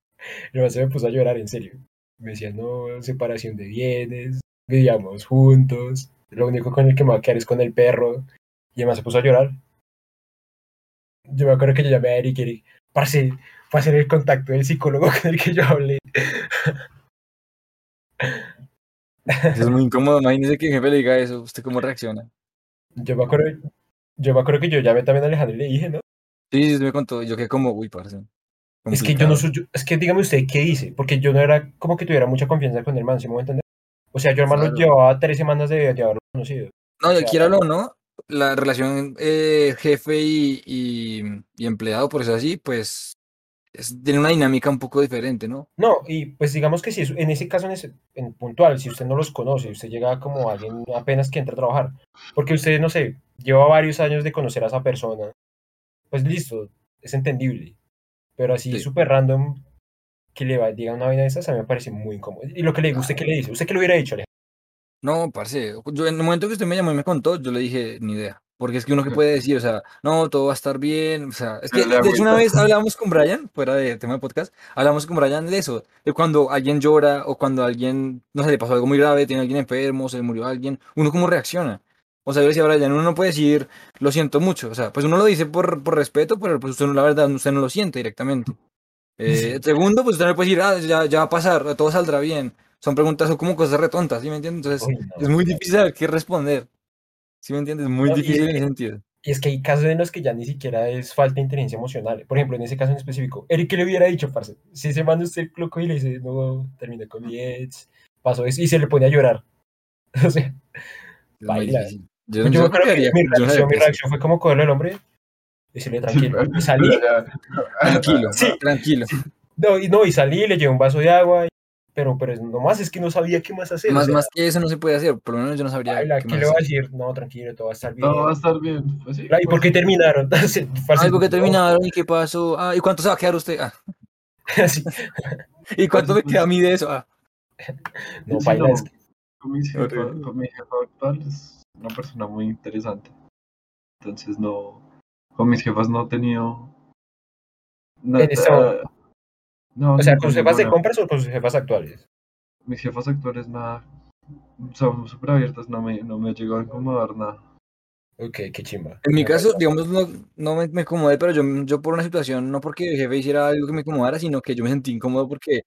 El man se me puso a llorar, en serio. Me decía, no, separación de bienes, vivíamos juntos. Lo único con el que me va a quedar es con el perro. Y el man se puso a llorar. Yo me acuerdo que yo llamé a Eric y Eric, parce, fue a hacer el contacto del psicólogo *laughs* con el que yo hablé. Eso es muy incómodo. Imagínese que el jefe le diga eso. ¿Usted cómo reacciona? Yo me acuerdo, yo me acuerdo que yo llamé también a Alejandro y le dije, ¿no? Sí, me contó. Yo quedé como, uy, parce. Es que yo no soy, yo- es que dígame usted qué hice, porque yo no era como que tuviera mucha confianza con el man, ¿sí me voy a entender? O sea, yo hermano Claro. llevaba tres semanas de, de haberlo conocido. No, y sea, quiéralo o no, la relación eh, jefe y, y, y empleado, por eso así, pues es- tiene una dinámica un poco diferente, ¿no? No, y pues digamos que si es, en ese caso, en, ese, en puntual, si usted no los conoce, usted llega como alguien apenas que entra a trabajar, porque usted, no sé, lleva varios años de conocer a esa persona, pues listo, es entendible. Pero así Sí. súper random que le va, diga una vaina de esas, a mí me parece muy incómodo. Y lo que le digo, ¿usted qué le dice? ¿Usted qué le hubiera dicho, Alejandro? No, parce, yo en el momento que usted me llamó y me contó, yo le dije, ni idea. Porque es que uno que puede decir, o sea, no, todo va a estar bien, o sea, es que de hecho una vez hablamos con Brian, fuera de tema de podcast, hablamos con Brian de eso, de cuando alguien llora o cuando alguien, no sé, le pasó algo muy grave, tiene alguien enfermo, se le murió alguien, uno cómo reacciona. O sea, yo le decía a Brian, uno no puede decir, lo siento mucho, o sea, pues uno lo dice por, por respeto, pero pues usted no, la verdad, usted no lo siente directamente. Eh, segundo, pues usted no puede decir, ah, ya, ya va a pasar, todo saldrá bien. Son preguntas, son como cosas retontas, ¿sí me entiendes? Entonces, Uy, no, es muy no. difícil saber qué responder. ¿Sí me entiendes? Muy No, difícil es en ese sentido. Y es que hay casos en los que ya ni siquiera es falta de inteligencia emocional. Por ejemplo, en ese caso en específico, Eric, ¿qué le hubiera dicho, parce? Si se manda usted loco y le dice, no, terminé con mi ex, pasó eso, y se le pone a llorar. *laughs* O sea, Es muy baila. difícil. Yo, yo yo me acuerdo creo que que mi yo reacción, mi qué hacer. reacción fue como cogerle al hombre, decirle tranquilo. *laughs* Y salí, Tranquilo, Sí. tranquilo. no, y, no, y salí, le llevé un vaso de agua, y- pero, pero nomás es que no sabía qué más hacer. o Más, sea, más que eso no se puede hacer, por lo menos yo no sabría baila, qué ¿qué más le voy a decir? No, tranquilo, todo va a estar bien. Todo va a estar bien. Pues sí, ¿Y por pues qué sí. terminaron? *laughs* Entonces, Ay, ¿por qué terminaron? ¿Y qué pasó? Ah, ¿y cuánto se va a quedar usted? Ah, *laughs* ¿y cuánto me Pues, queda a mí de eso? Ah, no, Sí, baila, no, es que- Con mi, jefa, Horrible. con mi jefa actual es una persona muy interesante. Entonces no, con mis jefas no he tenido nada. En este momento. no, O sea, no, ¿con sus jefas de compras o con sus jefas actuales? Mis jefas actuales nada, son súper abiertas, no me, no me llegado a incomodar nada. Ok, qué chimba. En mi caso, parece- digamos, no, no me, me incomodé, pero yo, yo por una situación, no porque el jefe hiciera algo que me incomodara, sino que yo me sentí incómodo porque,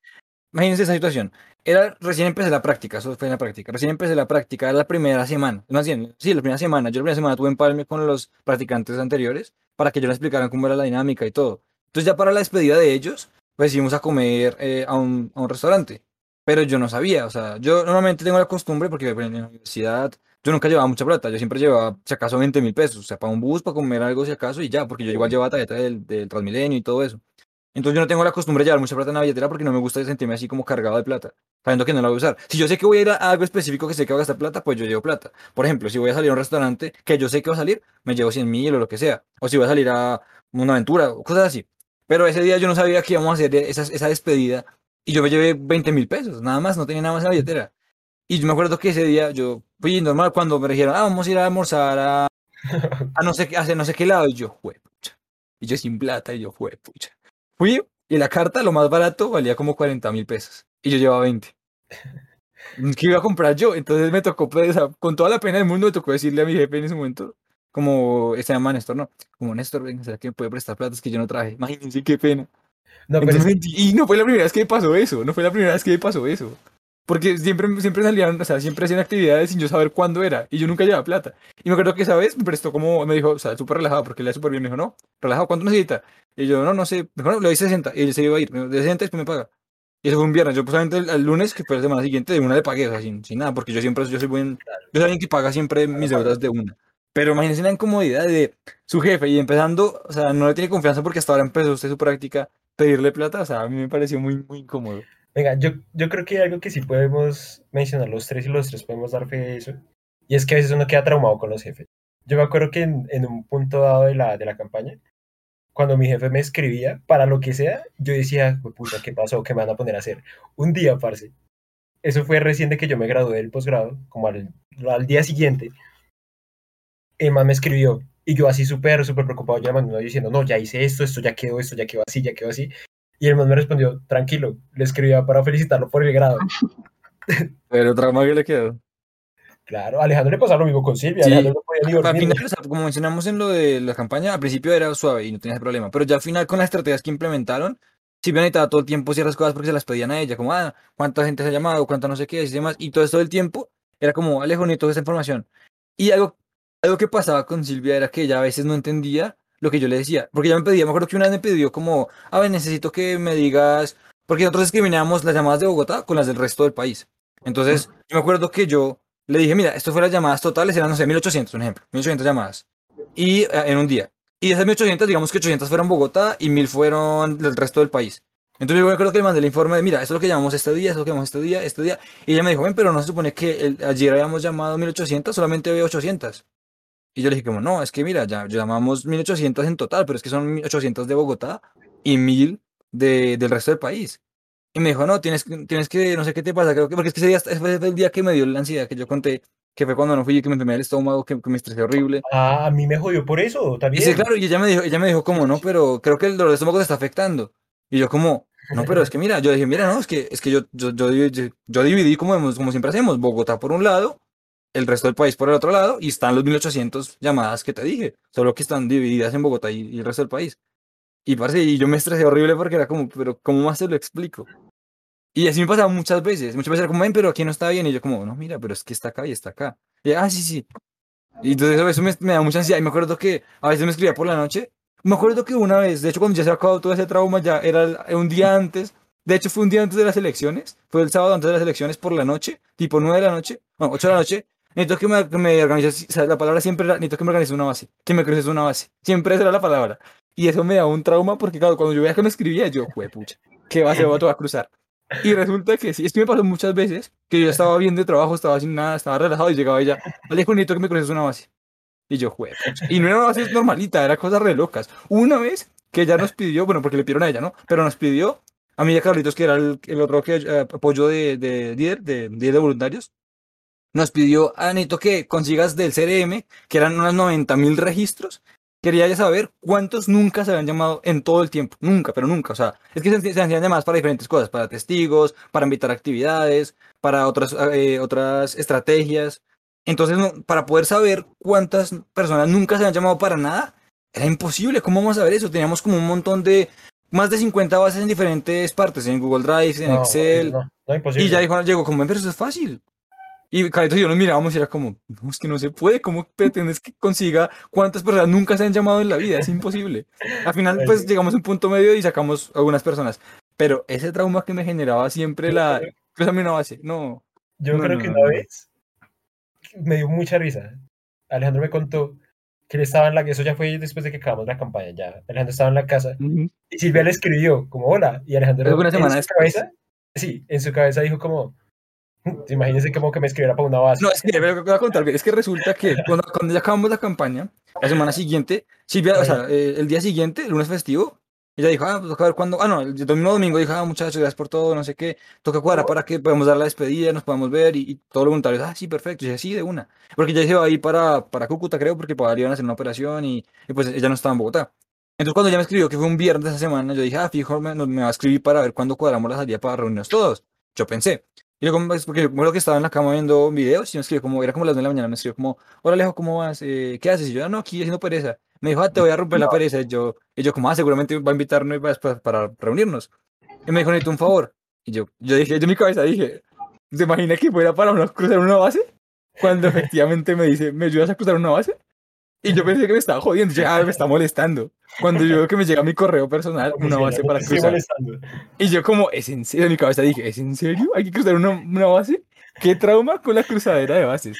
imagínense esa situación, era, recién empecé la práctica, eso fue en la práctica, recién empecé la práctica, era la primera semana, más bien, sí, la primera semana, yo la primera semana tuve empalme con los practicantes anteriores para que yo les explicaran cómo era la dinámica y todo. Entonces ya para la despedida de ellos, pues íbamos a comer eh, a, un, a un restaurante, pero yo no sabía, o sea, yo normalmente tengo la costumbre, porque en la universidad yo nunca llevaba mucha plata, yo siempre llevaba, si acaso, 20 mil pesos, o sea, para un bus, para comer algo, si acaso, y ya, porque yo igual llevaba tarjeta del, del Transmilenio y todo eso. Entonces yo no tengo la costumbre de llevar mucha plata en la billetera porque no me gusta sentirme así como cargado de plata, sabiendo que no la voy a usar. Si yo sé que voy a ir a algo específico que sé que voy a gastar plata, pues yo llevo plata. Por ejemplo, si voy a salir a un restaurante que yo sé que va a salir, me llevo 100 mil o lo que sea. O si voy a salir a una aventura, o cosas así. Pero ese día yo no sabía que íbamos a hacer esa, despedida y yo me llevé 20 mil pesos, nada más, no tenía nada más en la billetera. Y yo me acuerdo que ese día yo fui normal cuando me dijeron, ah, vamos a ir a almorzar a, no sé a no sé qué lado. Y yo, fue pucha. Y yo sin plata, y yo, fue pucha. Fui y la carta, lo más barato, valía como 40 mil pesos. Y yo llevaba 20. *laughs* ¿Qué iba a comprar yo? Entonces me tocó, pues, o sea, con toda la pena del mundo, me tocó decirle a mi jefe en ese momento, como, se llama Néstor, ¿no? Como, Néstor, venga, ¿será que me puede prestar plata? Es que yo no traje. Imagínense qué pena. No, pero Entonces, es que- y no fue la primera vez que me pasó eso, no fue la primera vez que me pasó eso. Porque siempre, siempre salían, o sea, siempre hacían actividades sin yo saber cuándo era, y yo nunca llevaba plata. Y me acuerdo que esa vez me prestó como, me dijo, o sea, súper relajado, porque le da súper bien, me dijo, no, relajado, ¿cuánto necesita? Y yo, no, no sé, mejor le doy 60, y él se iba a ir, me dijo, de 60 después me paga. Y eso fue un viernes, yo justamente el, el lunes, que fue la semana siguiente, de una le pagué, o sea, sin, sin nada, porque yo siempre, yo soy buen, yo soy alguien que paga siempre mis deudas de una. Pero imagínense la incomodidad de su jefe y empezando, o sea, no le tiene confianza porque hasta ahora empezó usted su práctica, pedirle plata, o sea, a mí me pareció muy, muy incómodo. Venga, yo, yo creo que hay algo que sí podemos mencionar los tres y los tres podemos dar fe de eso. Y es que a veces uno queda traumado con los jefes. Yo me acuerdo que en, en un punto dado de la, de la campaña, cuando mi jefe me escribía para lo que sea, yo decía, "Jue puta, ¿qué pasó? ¿Qué me van a poner a hacer? Un día, parce. Eso fue recién de que yo me gradué del posgrado, como al, al día siguiente. El man me escribió y yo así súper, súper preocupado llamando, diciendo, no, ya hice esto, esto ya quedó, esto ya quedó así, ya quedó así. Y el man me respondió, tranquilo, le escribía para felicitarlo por el grado. *laughs* Pero trauma que le quedó. Claro, a Alejandro le pasó lo mismo con Silvia. Sí. No podía Al final, o sea, como mencionamos en lo de la campaña, al principio era suave y no tenía ese problema, pero ya al final con las estrategias que implementaron, Silvia necesitaba todo el tiempo ciertas cosas porque se las pedían a ella, como, ah, cuánta gente se ha llamado, cuánta no sé qué, y demás, y todo esto del tiempo era como, Alejo, necesito toda esta información. Y algo, algo que pasaba con Silvia era que ella a veces no entendía lo que yo le decía, porque ella me pedía, me acuerdo que una vez me pidió como, a ver, necesito que me digas, porque nosotros discriminábamos las llamadas de Bogotá con las del resto del país. Entonces, yo me acuerdo que yo le dije, mira, esto fue las llamadas totales, eran, no sé, 1800, un ejemplo, 1800 llamadas. Y eh, en un día. Y de esas 1800, digamos que 800 fueron Bogotá y 1000 fueron del resto del país. Entonces yo acuerdo que le mandé el informe de, mira, esto es lo que llamamos este día, esto es lo que llamamos este día, este día. Y ella me dijo, ven, pero no se supone que el- ayer habíamos llamado 1800, solamente veo 800. Y yo le dije, como, no, es que mira, ya llamamos 1800 en total, pero es que son 800 de Bogotá y 1000 de, del resto del país. Y me dijo, no, tienes, tienes que, no sé qué te pasa, creo que, porque es que ese día fue el día que me dio la ansiedad que yo conté, que fue cuando no fui, que me enfermé del estómago, que, que me estresé horrible. Ah, a mí me jodió por eso Y también. sí, claro, y ella me dijo, ella me dijo como, no, pero creo que el dolor de estómago te está afectando. Y yo como, no, pero es que mira, yo dije, mira, no, es que, es que yo, yo, yo, divi- yo dividí como, como siempre hacemos, Bogotá por un lado, el resto del país por el otro lado, y están los 1800 llamadas que te dije, solo que están divididas en Bogotá y, y el resto del país. Y parce, y yo me estresé horrible porque era como, pero ¿cómo más te lo explico? Y así me pasaba muchas veces, muchas veces era como, ven, pero aquí no está bien, y yo como, no, mira, pero es que está acá y está acá. Y, ah, sí, sí. Y entonces eso me, me da mucha ansiedad. Y me acuerdo que a veces me escribía por la noche. Me acuerdo que una vez, de hecho, cuando ya se acabó todo ese trauma, ya era un día antes. De hecho, fue un día antes de las elecciones. Fue el sábado antes de las elecciones por la noche, tipo 9 de la noche, no, 8 de la noche. Necesito que me, me organices. O sea, la palabra siempre era, necesito que me organices una base. Que me cruces una base. Siempre esa era la palabra. Y eso me daba un trauma porque, claro, cuando yo veía que me escribía, yo, pucha, ¿qué base voy a cruzar? Y resulta que sí, es que me pasó muchas veces que yo estaba bien de trabajo, estaba sin nada, estaba relajado y llegaba ella, Alejo, necesito que me cruces una base. Y yo, juego. Y no era una base normalita, era cosas re locas. Una vez que ella nos pidió, bueno, porque le pidieron a ella, ¿no? Pero nos pidió, a mí y a Carlitos, que era el, el otro que, eh, apoyo de, de líder, de, líder de voluntarios, nos pidió, ah, necesito que consigas del CRM, que eran unos 90 mil registros. Quería ya saber cuántos nunca se habían llamado en todo el tiempo. Nunca, pero nunca. O sea, es que se, se hacían llamadas para diferentes cosas, para testigos, para invitar actividades, para otras, eh, otras estrategias. Entonces, no- para poder saber cuántas personas nunca se han llamado para nada, era imposible. ¿Cómo vamos a ver eso? Teníamos como un montón de, más de 50 bases en diferentes partes, en Google Drive, en No, Excel. No, no, imposible. Y ya dijo, llegó como, "Ven, pero eso es fácil. Y Carlitos y yo nos mirábamos y era como, no, es que no se puede, ¿cómo pretendes que consiga cuántas personas nunca se han llamado en la vida? Es imposible. Al final, pues sí. llegamos a un punto medio y sacamos algunas personas. Pero ese trauma que me generaba siempre la, cruzame una base, no. Yo No, creo no, que no, una no. vez me dio mucha risa. Alejandro me contó que él estaba en la eso ya fue después de que acabamos la campaña, ya. Alejandro estaba en la casa y Silvia le escribió como hola y Alejandro una en semana su después. cabeza, sí, en su cabeza dijo como imagínense como que me escribiera para una base. No, es que pero lo voy a contar, es que resulta que cuando, cuando ya acabamos la campaña, la semana siguiente, Silvia, o sea, eh, el día siguiente, el lunes festivo, ella dijo, ah, pues toca ver cuándo, ah, no, el domingo, domingo, dijo, ah, muchachos, gracias por todo, no sé qué, toca cuadrar para que podamos dar la despedida, nos podamos ver, y, y todos los voluntarios, ah, sí, perfecto, y dije, sí, de una, porque ya se iba a ir para, para Cúcuta, creo, porque para iban a hacer una operación, y, y pues ella no estaba en Bogotá. Entonces cuando ella me escribió que fue un viernes de esa semana, yo dije, ah, fijo, me, me va a escribir para ver cuándo cuadramos la salida para reunirnos todos. Yo pensé. Y pues, porque yo me acuerdo que estaba en la cama viendo videos y me escribió como, era como las 9 de la mañana, me escribió como, hola Alejo, ¿cómo vas? Eh, ¿Qué haces? Y yo, "Ah, no, aquí haciendo pereza. Me dijo, ah, te voy a romper la pereza. Y yo, y yo como, ah, seguramente va a invitarnos para, para, para reunirnos. Y me dijo, necesito un favor. Y yo, yo dije, yo en mi cabeza dije, ¿Se imagina que fuera para uno cruzar una base? Cuando *laughs* efectivamente me dice, ¿me ayudas a cruzar una base? Y yo pensé que me estaba jodiendo, ya ah, me está molestando. Cuando yo veo que me llega mi correo personal, una base para cruzar. Y yo como, ¿es en serio? En mi cabeza dije, ¿es en serio? ¿Hay que cruzar una, una base? ¿Qué trauma con la cruzadera de bases?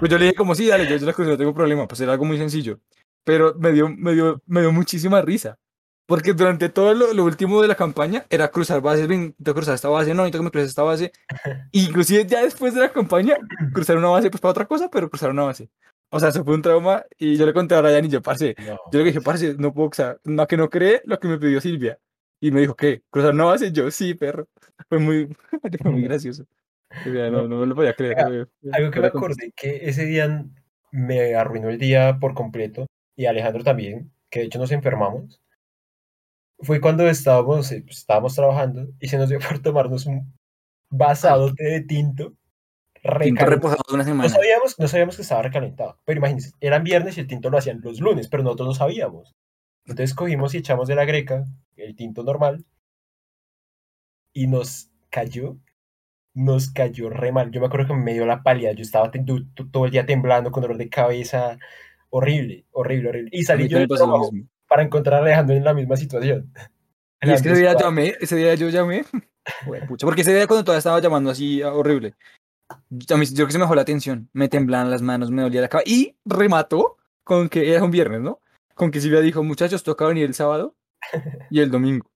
Pues yo le dije como, sí, dale, yo, yo la cruzo, no tengo problema. Pues era algo muy sencillo. Pero me dio, me dio, me dio muchísima risa. Porque durante todo lo, último de la campaña era cruzar bases, ven, tengo que cruzar esta base, no, necesito que me cruces esta base. *laughs* inclusive ya después de la campaña, cruzar una base, pues para otra cosa, pero cruzar una base. O sea, eso fue un trauma y yo le conté a Ryan y yo, parce, yo le dije, parce, no puedo cruzar, no, que no cree lo que me pidió Silvia. Y me dijo, ¿qué? ¿Cruzar una base? Yo, sí, perro. *laughs* Fue muy, *laughs* fue muy gracioso. No, no, me lo podía creer. algo que me acordé, que ese día me arruinó el día por completo, y Alejandro también, que de hecho nos enfermamos, fue cuando estábamos, eh, pues, estábamos trabajando y se nos dio *laughs* por tomarnos un vasadote de tinto. Tinto reposado una semana. No sabíamos, no sabíamos que estaba recalentado, pero imagínense, eran viernes y el tinto lo hacían los lunes, pero nosotros no sabíamos. Entonces cogimos y echamos de la greca el tinto normal y nos cayó, nos cayó re mal. Yo me acuerdo que me dio la pálida, yo estaba todo el día temblando con dolor de cabeza, horrible, horrible, horrible. Y salí yo para encontrar a Alejandro en la misma situación. Y es que ese día llamé, ese día yo llamé, *laughs* porque ese día cuando todavía estaba llamando así ah, horrible, yo, yo que se me bajó la atención, me temblaban las manos, me dolía la cabeza, y remató con que era un viernes, ¿no? Con que Silvia dijo, muchachos, toca venir el sábado y el domingo.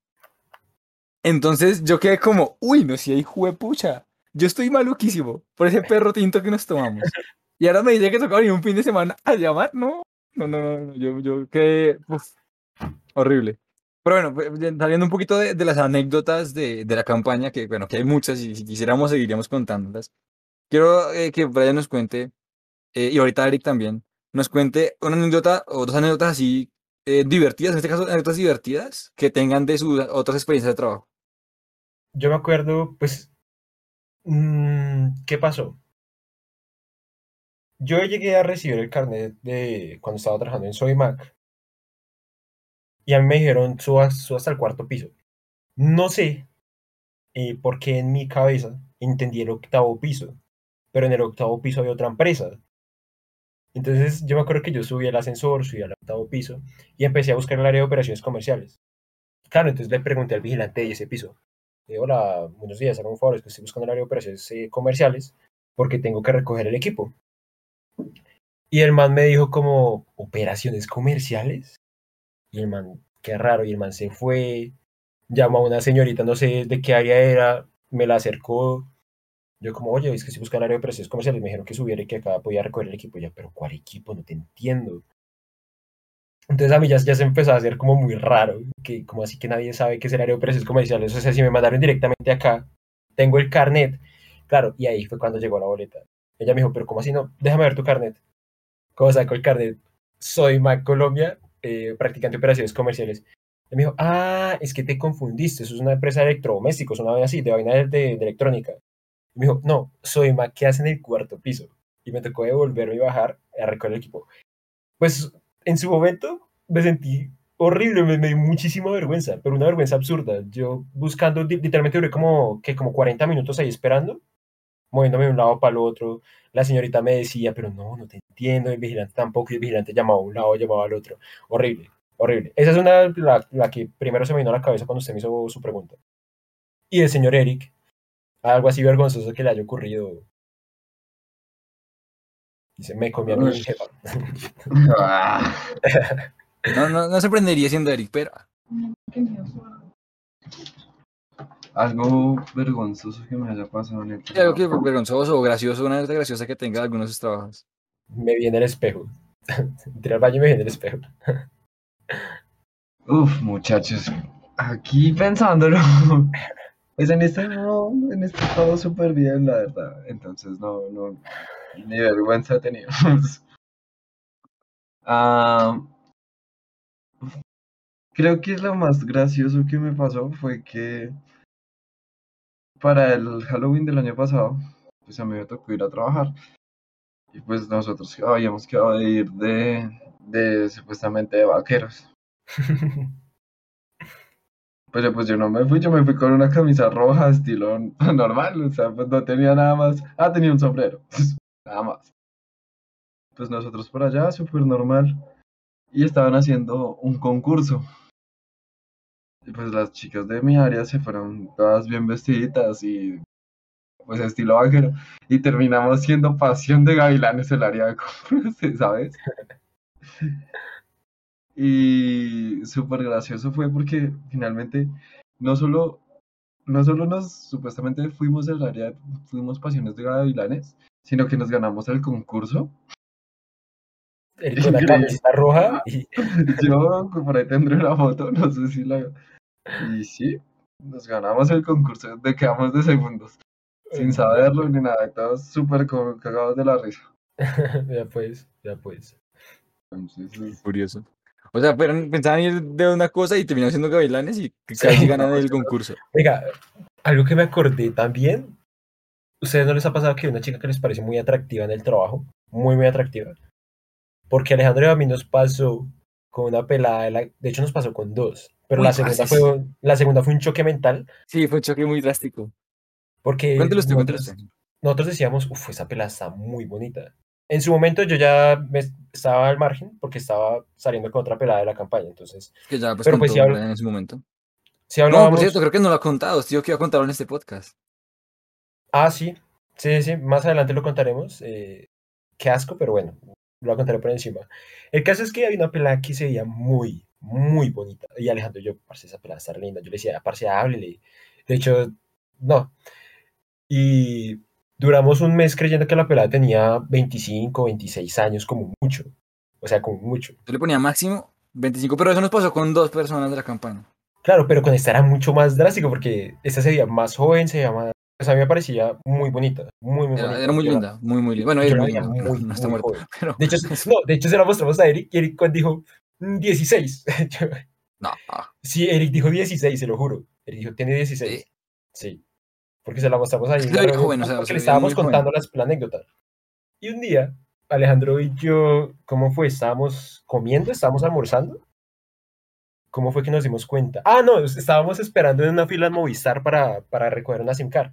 Entonces yo quedé como, uy, no, si hay juepucha, yo estoy maluquísimo por ese perro tinto que nos tomamos. Y ahora me dice que toca venir un fin de semana a llamar, no, no, no, no, yo, yo quedé, Horrible. Pero bueno, pues, saliendo un poquito de, las anécdotas de, de, la campaña, que bueno, que hay muchas y si quisiéramos seguiríamos contándolas. Quiero eh, que Brian nos cuente, eh, y ahorita Eric también, nos cuente una anécdota o dos anécdotas así eh, divertidas, en este caso anécdotas divertidas, que tengan de sus otras experiencias de trabajo. Yo me acuerdo, pues, mm, ¿qué pasó? Yo llegué a recibir el carnet de cuando estaba trabajando en Soy Mac y a mí me dijeron, suba, hasta el cuarto piso. No sé por qué en mi cabeza entendí el octavo piso, pero en el octavo piso había otra empresa. Entonces yo me acuerdo que yo subí al ascensor, subí al octavo piso y empecé a buscar el área de operaciones comerciales. Claro, entonces le pregunté al vigilante de ese piso. Le hola, buenos días, hagan un favor, es estoy buscando el área de operaciones eh, comerciales porque tengo que recoger el equipo. Y el man me dijo como, ¿operaciones comerciales? Y el man, qué raro, y el man se fue, llamó a una señorita, no sé de qué área era, me la acercó. Yo como, oye, es que si buscan área de operaciones comerciales, me dijeron que subiera y que acá podía recoger el equipo. Ya, pero ¿cuál equipo? No te entiendo. Entonces a mí ya, ya, se empezó a hacer como muy raro, que como así que nadie sabe qué es el área de operaciones comerciales. O sea, si me mandaron directamente acá, tengo el carnet. Claro, y ahí fue cuando llegó la boleta. Ella me dijo, pero ¿cómo así no? Déjame ver tu carnet. ¿Cómo saco el carnet? Soy Mac Colombia eh, practicante de operaciones comerciales. Y me dijo, ah, es que te confundiste, eso es una empresa de electrodomésticos, una vaina así, de vaina de, electrónica. Me dijo, no, soy Mac, ¿qué hace en el cuarto piso? Y me tocó devolverme y bajar a recoger el equipo. Pues en su momento me sentí horrible, me, dio muchísima vergüenza, pero una vergüenza absurda. Yo buscando, literalmente duré como, que como 40 minutos ahí esperando, moviéndome de un lado para el otro. La señorita me decía, pero no, no te entiendo, el vigilante tampoco, y el vigilante llamaba a un lado, llamaba al otro. Horrible, horrible. Esa es una, la, la que primero se me vino a la cabeza cuando usted me hizo su pregunta. Y el señor Eric, algo así vergonzoso que le haya ocurrido. Dice, me comí a mi jefa. no, no, no sorprendería siendo Eric, pero algo vergonzoso que me haya pasado en el trabajo. Algo que vergonzoso o gracioso, una vez graciosa que tenga algunos de sus trabajos. Me viene el espejo. *laughs* Entré al baño y me viene el espejo. Uf, muchachos, aquí pensándolo, *laughs* pues en este no, en este todo súper bien, la verdad. Entonces no, no, ni vergüenza tenido. *laughs* Ah, creo que lo más gracioso que me pasó fue que para el Halloween del año pasado, pues a mí me tocó ir a trabajar. Y pues nosotros habíamos quedado de ir de, de supuestamente de vaqueros. *laughs* Pero pues yo no me fui, yo me fui con una camisa roja, estilo *laughs* normal, o sea, pues no tenía nada más. Ah, tenía un sombrero, *laughs* nada más. Pues nosotros por allá, súper normal. Y estaban haciendo un concurso. Y pues las chicas de mi área se fueron todas bien vestiditas y pues estilo vaquero. Y terminamos siendo pasión de gavilanes el área de compras, *laughs* ¿sabes? Y súper gracioso fue porque finalmente no solo, no solo nos supuestamente fuimos del área, fuimos pasiones de gavilanes, sino que nos ganamos el concurso. El *laughs* con la camiseta roja y *laughs* Yo por ahí tendré una foto, no sé si la... Y sí, nos ganamos el concurso, de quedamos de segundos, sin saberlo ni nada, todos súper cagados de la risa. *laughs* ya pues, ya pues. Entonces, es- Curioso. O sea, pensaban ir de una cosa y terminaron siendo gavilanes y Sí, casi ganan no, *laughs* el concurso. Oiga, algo que me acordé también. ¿Ustedes no les ha pasado que hay una chica que les parece muy atractiva en el trabajo? Muy, muy atractiva. Porque Alejandro y a mí nos pasó con una pelada, de, la- de hecho nos pasó con dos. Pero la segunda, fue, la segunda fue un choque mental. Sí, fue un choque muy drástico. Porque Cuéntelo usted, cuéntelo nosotros, usted. nosotros decíamos, uff, esa pelada está muy bonita. En su momento yo ya me estaba al margen porque estaba saliendo con otra pelada de la campaña. Entonces, Que ya pues Pero pues hablo- en ese momento. si No, hablábamos... por cierto, creo que no lo ha contado. Tío, que iba a contarlo en este podcast. Ah, sí. Sí, sí, más adelante lo contaremos. eh, qué asco, pero bueno, lo contaré por encima. El caso es que hay una pelada que se veía muy, muy bonita. Y Alejandro, yo, parce, esa pelada está re linda. Yo le decía, parce, háblele. De hecho, no. Y duramos un mes creyendo que la pelada tenía 25, 26 años, como mucho. O sea, como mucho. Yo le ponía máximo 25, pero eso nos pasó con dos personas de la campaña. Claro, pero con esta era mucho más drástico porque esta se veía más joven, se veía más... O sea, a mí me parecía muy bonita, muy, muy Era, bonita. era muy linda, muy, muy linda. Bueno, la muy linda, muy, no está muerta. joven. Pero, De hecho, se- *laughs* no, de hecho se la mostramos a Eric y Eric cuando dijo "Mm, 16. Yo- *laughs* no, sí, Eric dijo 16, se lo juro. Eric dijo, tiene 16. Sí. Sí. Porque se la mostramos ahí. Veía reunión, joven, o sea, porque le estábamos contando las, la anécdota. Y un día, Alejandro y yo, ¿cómo fue? Estábamos comiendo, estábamos almorzando. ¿Cómo fue que nos dimos cuenta? Ah, no, estábamos esperando en una fila en Movistar para, para recoger una SIM card.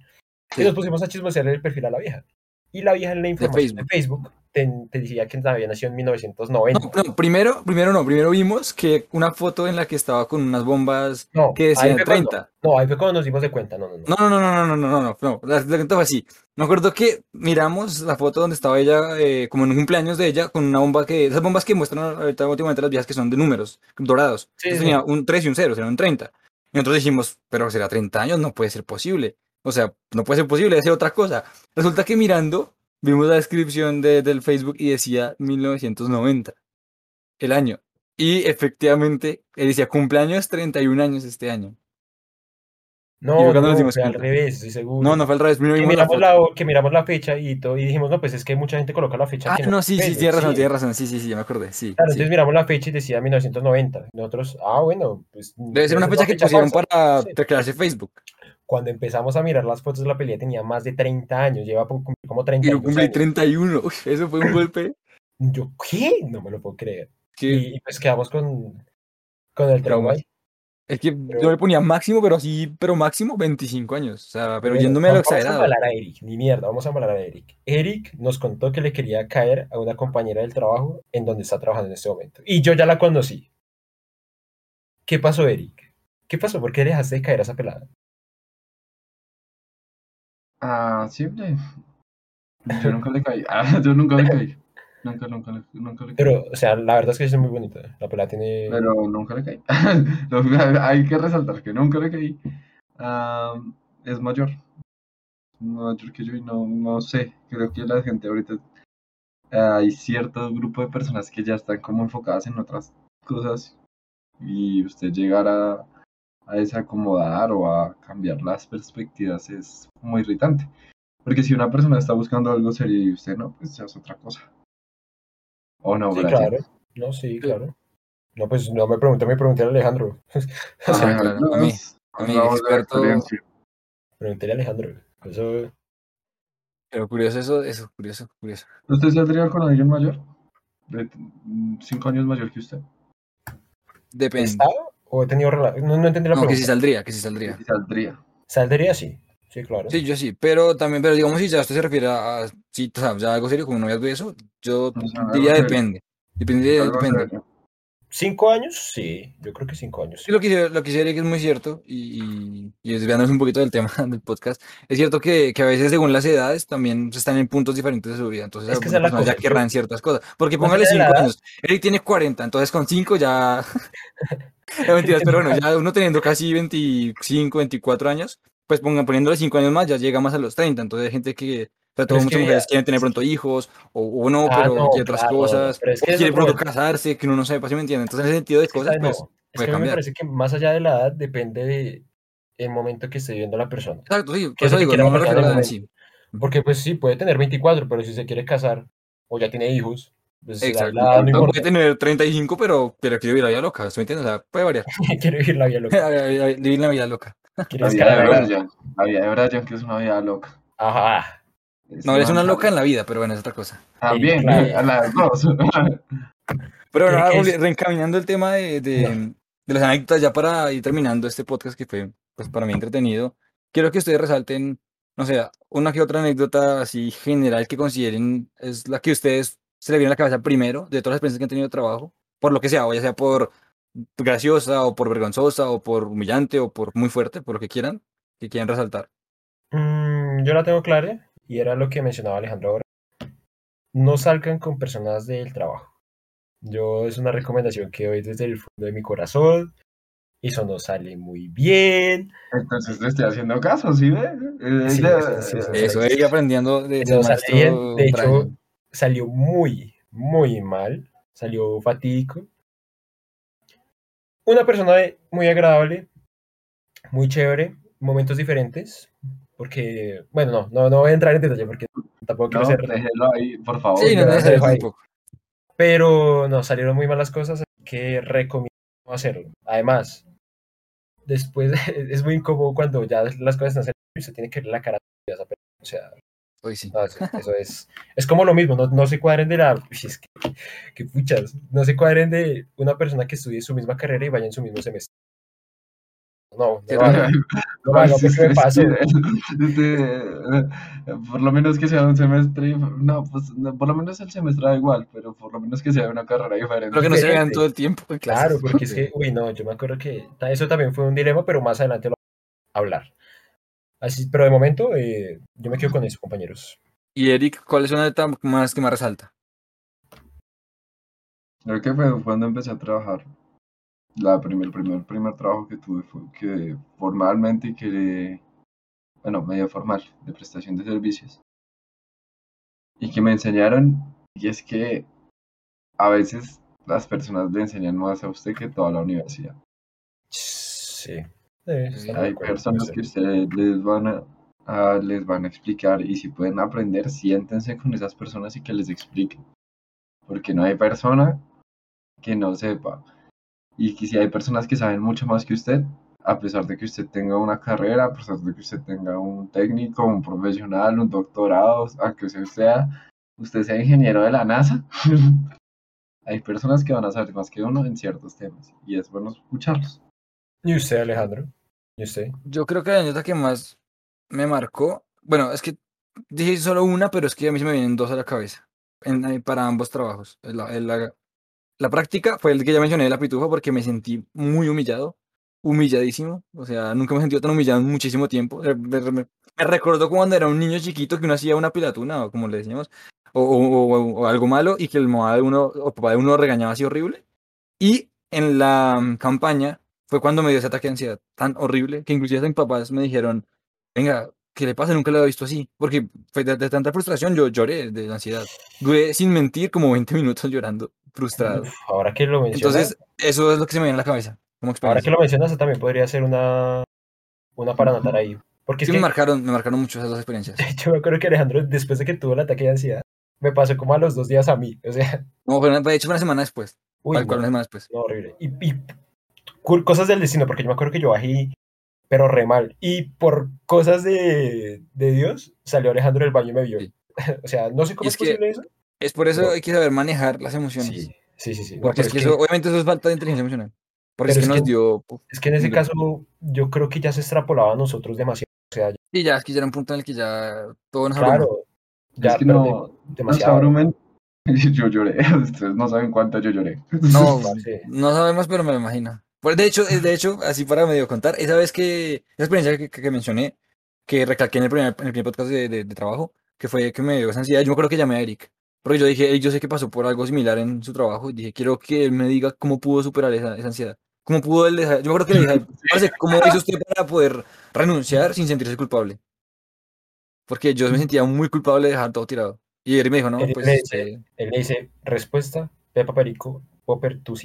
Sí. Y nos pusimos a chismosear el perfil a la vieja. Y la vieja en la información de Facebook, te, te decía que había nació en 1990. No, no, primero, primero no, primero vimos que una foto en la que estaba con unas bombas no, que decían 30. No, no, ahí fue cuando nos dimos de cuenta, no, no, no. No, no, no, no, no, no, no, no, la, cuenta fue así. Me acuerdo que miramos la foto donde estaba ella, eh, como en un cumpleaños de ella, con una bomba que, esas bombas que muestran ahorita últimamente las viejas que son de números dorados. Sí, sí. tenía un 3 y un 0, eran 30. Y nosotros dijimos, pero será 30 años, no puede ser posible. O sea, no puede ser posible, debe ser otra cosa. Resulta que mirando vimos la descripción de- del Facebook y decía 1990, el año. Y efectivamente, él decía cumpleaños 31 años este año. No, no, fue al revés, estoy seguro. No, no fue al revés, primero que miramos, la, que miramos la fecha y todo, y dijimos, no, pues es que mucha gente coloca la fecha. Ah, no, sí, sí, Facebook, tiene razón, sí. tiene razón, sí, sí, sí, ya me acordé, sí. Claro, sí. entonces miramos la fecha y decía 1990. Y Nosotros, ah, bueno, pues. Debe ser una fecha que pusieron falsa. para Sí. recrearse Facebook. Cuando empezamos a mirar las fotos de la pelea tenía más de 30 años, lleva por cumplir como Y 30 yo cumplí 31. Uy, eso fue un *laughs* golpe Yo, ¿qué? No me lo puedo creer. Y, y pues quedamos con, con el trauma. Traumas. Es que yo le ponía máximo, pero así, pero máximo 25 años. O sea, pero Bueno, yéndome a lo vamos a exagerado. embalar a Eric, ni mierda, vamos a embalar a Eric. Eric nos contó que le quería caer a una compañera del trabajo en donde está trabajando en este momento. Y yo ya la conocí. ¿Qué pasó, Eric? ¿Qué pasó? ¿Por qué dejaste de caer a esa pelada? Ah, simple. *laughs* Yo nunca le caí. Ah, *laughs* yo nunca le caí. Nunca, nunca, le- nunca le caí. Pero, o sea, la verdad es que es muy bonita. La pelada tiene... Pero nunca le caí. *laughs* *laughs* Hay que resaltar que nunca le caí. Ah, es mayor. Mayor que yo y no, no sé. Creo que la gente ahorita. Hay cierto grupo de personas que ya están como enfocadas en otras cosas. Y usted llegar a, a desacomodar o a cambiar las perspectivas es muy irritante. Porque si una persona está buscando algo serio y usted no, pues ya es otra cosa. ¿O no, Sí, claro. No, sí, claro. No, pues no me pregunté, me pregunté a Alejandro. *laughs* O sea, Ah, no, a mí- a mí, experto- pregunté a Alejandro. Eso... Pero curioso eso, eso, curioso, curioso. ¿Usted saldría con alguien mayor? De cinco años mayor que usted. Depende. ¿Estaba o he tenido rela- no, no entendí la No, que pregunta. sí saldría, que sí saldría. Y saldría. Saldría sí, sí, claro. Sí, yo sí, pero también, pero digamos si ya usted se refiere a, a- sea, ya algo serio como noviazgo y eso, yo diría depende. Depende, serio. ¿Cinco años? Sí, yo creo que cinco años. Sí, lo que, lo que que es muy cierto, y, y, desviándonos un poquito del tema *laughs* del podcast, es cierto que, que a veces según las edades también están en puntos diferentes de su vida, entonces Es que personas ya cosa, querrán ciertas cosas, porque póngale allá de la 5 edad- años, Eric tiene 40, entonces con 5 ya... *laughs* *laughs* no, mentiras, pero bueno, ya uno teniendo casi 25, 24 años, pues pongan, poniéndole 5 años más ya llega más a los 30, entonces hay gente que... Todo es muchas que mujeres quieren tener pronto hijos, o, o no, Ah, pero no, quiere otras claro, cosas, pero es o que quiere pronto casarse, que uno no sepa, ¿sí me entiende? Entonces en ese sentido de cosas, pues... No, es puede que a mí me cambiar. parece que más allá de la edad depende de el momento que esté viviendo la persona. Exacto, sí, por ¿Qué es eso digo, no me refiero a la el edad en sí. Porque pues sí, puede tener 24, pero si se quiere casar o ya tiene hijos, pues Exacto. la no No puede tener 35, pero, pero quiere vivir la vida loca, ¿sí me entiendes? O sea, puede variar. *laughs* quiere vivir la vida loca. *laughs* vivir la vida loca. La vida de la- Brian. La vida de Brian, que es una vida loca. Ajá. No, es una loca en la vida, pero bueno, es otra cosa. También, claro. a las dos. *laughs* Pero ahora, es- reencaminando el tema de, de, de las anécdotas, ya para ir terminando este podcast que fue, pues para mí entretenido, quiero que ustedes resalten, no sé, una que otra anécdota así general que consideren es la que ustedes se le viene a la cabeza primero de todas las experiencias que han tenido de trabajo, por lo que sea, o ya sea por graciosa, o por vergonzosa, o por humillante, o por muy fuerte, por lo que quieran, que quieran resaltar. Mm, yo la tengo clara y era lo que mencionaba Alejandro ahora. No salgan con personas del trabajo. Yo es una recomendación que doy desde el fondo de mi corazón. Eso no sale muy bien. Entonces te estoy haciendo caso, ¿sí ve? Eh, Sí, sí, sí, sí. Eso, ir aprendiendo de, Eso del sale bien. De hecho, Brian. Salió muy, muy mal. Salió fatídico. Una persona muy agradable, muy chévere, momentos diferentes. Porque, bueno, no, no, no voy a entrar en detalle porque tampoco quiero No, ser déjelo ahí, por favor. Sí, no, no, un ahí. pero no salieron muy malas cosas, así que recomiendo no hacerlo. Además, después *laughs* es muy incómodo cuando ya las cosas están saliendo y se tiene que ver la cara de esa persona. O sea, Hoy sí. no, eso, eso es, es como lo mismo, no, no se cuadren de la. *laughs* Es que, que puchas, no se cuadren de una persona que estue su misma carrera y vaya en su mismo semestre. No, no, Sí, Sí, me sí, paso. sí, este, por lo menos que sea un semestre, no, pues no, por lo menos el semestre da igual, pero por lo menos que sea una carrera diferente. Pero que no se vean todo el tiempo. Claro, porque es que, uy, no, yo me acuerdo que eso también fue un dilema, pero más adelante lo vamos a hablar. Así, pero de momento, eh, yo me quedo con eso, compañeros. Y Eric, ¿cuál es una de las más que más resalta? Creo que fue cuando empecé a trabajar. La primer, primer, primer trabajo que tuve fue que formalmente y que, bueno, medio formal, de prestación de servicios. Y que me enseñaron, y es que a veces las personas le enseñan más a usted que toda la universidad. Sí. Eh, Hay personas que ustedes les van a, a- les van a explicar y si pueden aprender, siéntense con esas personas y que les expliquen. Porque no hay persona que no sepa. Y que si hay personas que saben mucho más que usted, a pesar de que usted tenga una carrera, a pesar de que usted tenga un técnico, un profesional, un doctorado, a que usted sea, usted sea ingeniero de la NASA, *laughs* hay personas que van a saber más que uno en ciertos temas. Y es bueno escucharlos. ¿Y usted, Alejandro? ¿Y usted? Yo creo que la anécdota que más me marcó, bueno, es que dije solo una, pero es que a mí se me vienen dos a la cabeza en- eh, para ambos trabajos. La, la- la práctica fue el que ya mencioné la pitufa porque me sentí muy humillado, humilladísimo. O sea, nunca me he sentido tan humillado en muchísimo tiempo. Eh, Me, me- me recordó cuando era un niño chiquito que uno hacía una pilatuna, o como le decíamos, o, o- o- o algo malo y que el mamá de uno o papá de uno regañaba así horrible. Y en la mm, campaña fue cuando me dio ese ataque de ansiedad tan horrible que inclusive hasta mis papás me dijeron, venga, ¿qué le pasa? Nunca lo había visto así. Porque fue de, de tanta frustración yo lloré de la ansiedad. Duré sin mentir como 20 *laughs* minutos llorando, frustrado. Ahora que lo mencionas, Entonces, eso es lo que se me viene a la cabeza como ahora que lo mencionas, también podría ser una, una para anotar ahí. Porque es Sí, que me marcaron, me marcaron mucho esas dos experiencias. *laughs* yo me acuerdo que Alejandro, después de que tuvo el ataque de ansiedad, me pasó como a los dos días a mí. O sea, No, una- de hecho fue una semana después. uy, cual, no. una semana después. No, horrible. Y, y cosas del destino, porque yo me acuerdo que yo bajé, pero re mal. Y por cosas de, de Dios, salió Alejandro del baño y me vio. Sí. *laughs* o sea, no sé cómo es es, que posible eso. Es por eso Pero- hay que saber manejar las emociones. Sí, sí, sí. Porque pero es que eso, obviamente eso es falta de inteligencia emocional. Porque es que nos que- dio... Es que en ese caso yo creo que ya se extrapolaba a nosotros demasiado. O sea, Y ya, es que ya era un punto en el que ya todo nos claro, ya es que no, demasiado. *laughs* Yo lloré, *laughs* ustedes no saben cuánto yo lloré. No, no sabemos, pero me lo imagino. Pues de hecho, eh, de hecho, así para medio contar, esa vez que, esa experiencia que, que- mencioné, que recalqué en el primer, en el primer podcast de, de- de trabajo, que fue que me dio esa ansiedad, yo me acuerdo que llamé a Eric, porque yo dije, yo sé que pasó por algo similar en su trabajo, y dije, quiero que él me diga cómo pudo superar esa, esa ansiedad. ¿Cómo pudo él dejar? Yo me acuerdo que le dije, "Parce, *laughs* ¿cómo hizo usted para poder renunciar sin sentirse culpable? Porque yo me sentía muy culpable de dejar todo tirado. Y Eric me dijo, no, Eric pues, me dice, eh, Él le dice, respuesta, Pepa Perico, Popper, tu.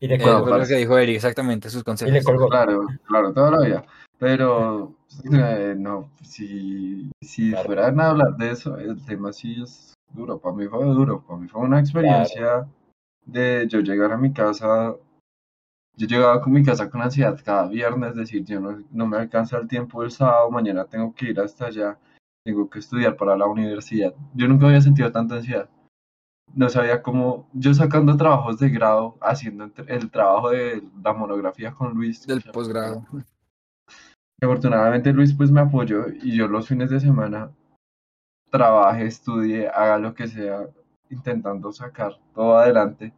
Y le eh, colgó. fue lo que dijo Eric, exactamente, sus Y le consejos. colgó. Claro, claro, toda la vida. Pero eh, no, si, si Claro. fueran a hablar de eso, el tema sí es duro. Para mí fue duro. Para mí fue una experiencia de yo llegar a mi casa. Yo llegaba con mi casa con ansiedad cada viernes, es decir, yo no, no me alcanza el tiempo el sábado, mañana tengo que ir hasta allá, tengo que estudiar para la universidad. Yo nunca había sentido tanta ansiedad. No sabía cómo, yo sacando trabajos de grado, haciendo el trabajo de la monografía con Luis. Del posgrado. Afortunadamente Luis pues me apoyó y yo los fines de semana trabaje, estudie, haga lo que sea, intentando sacar todo adelante.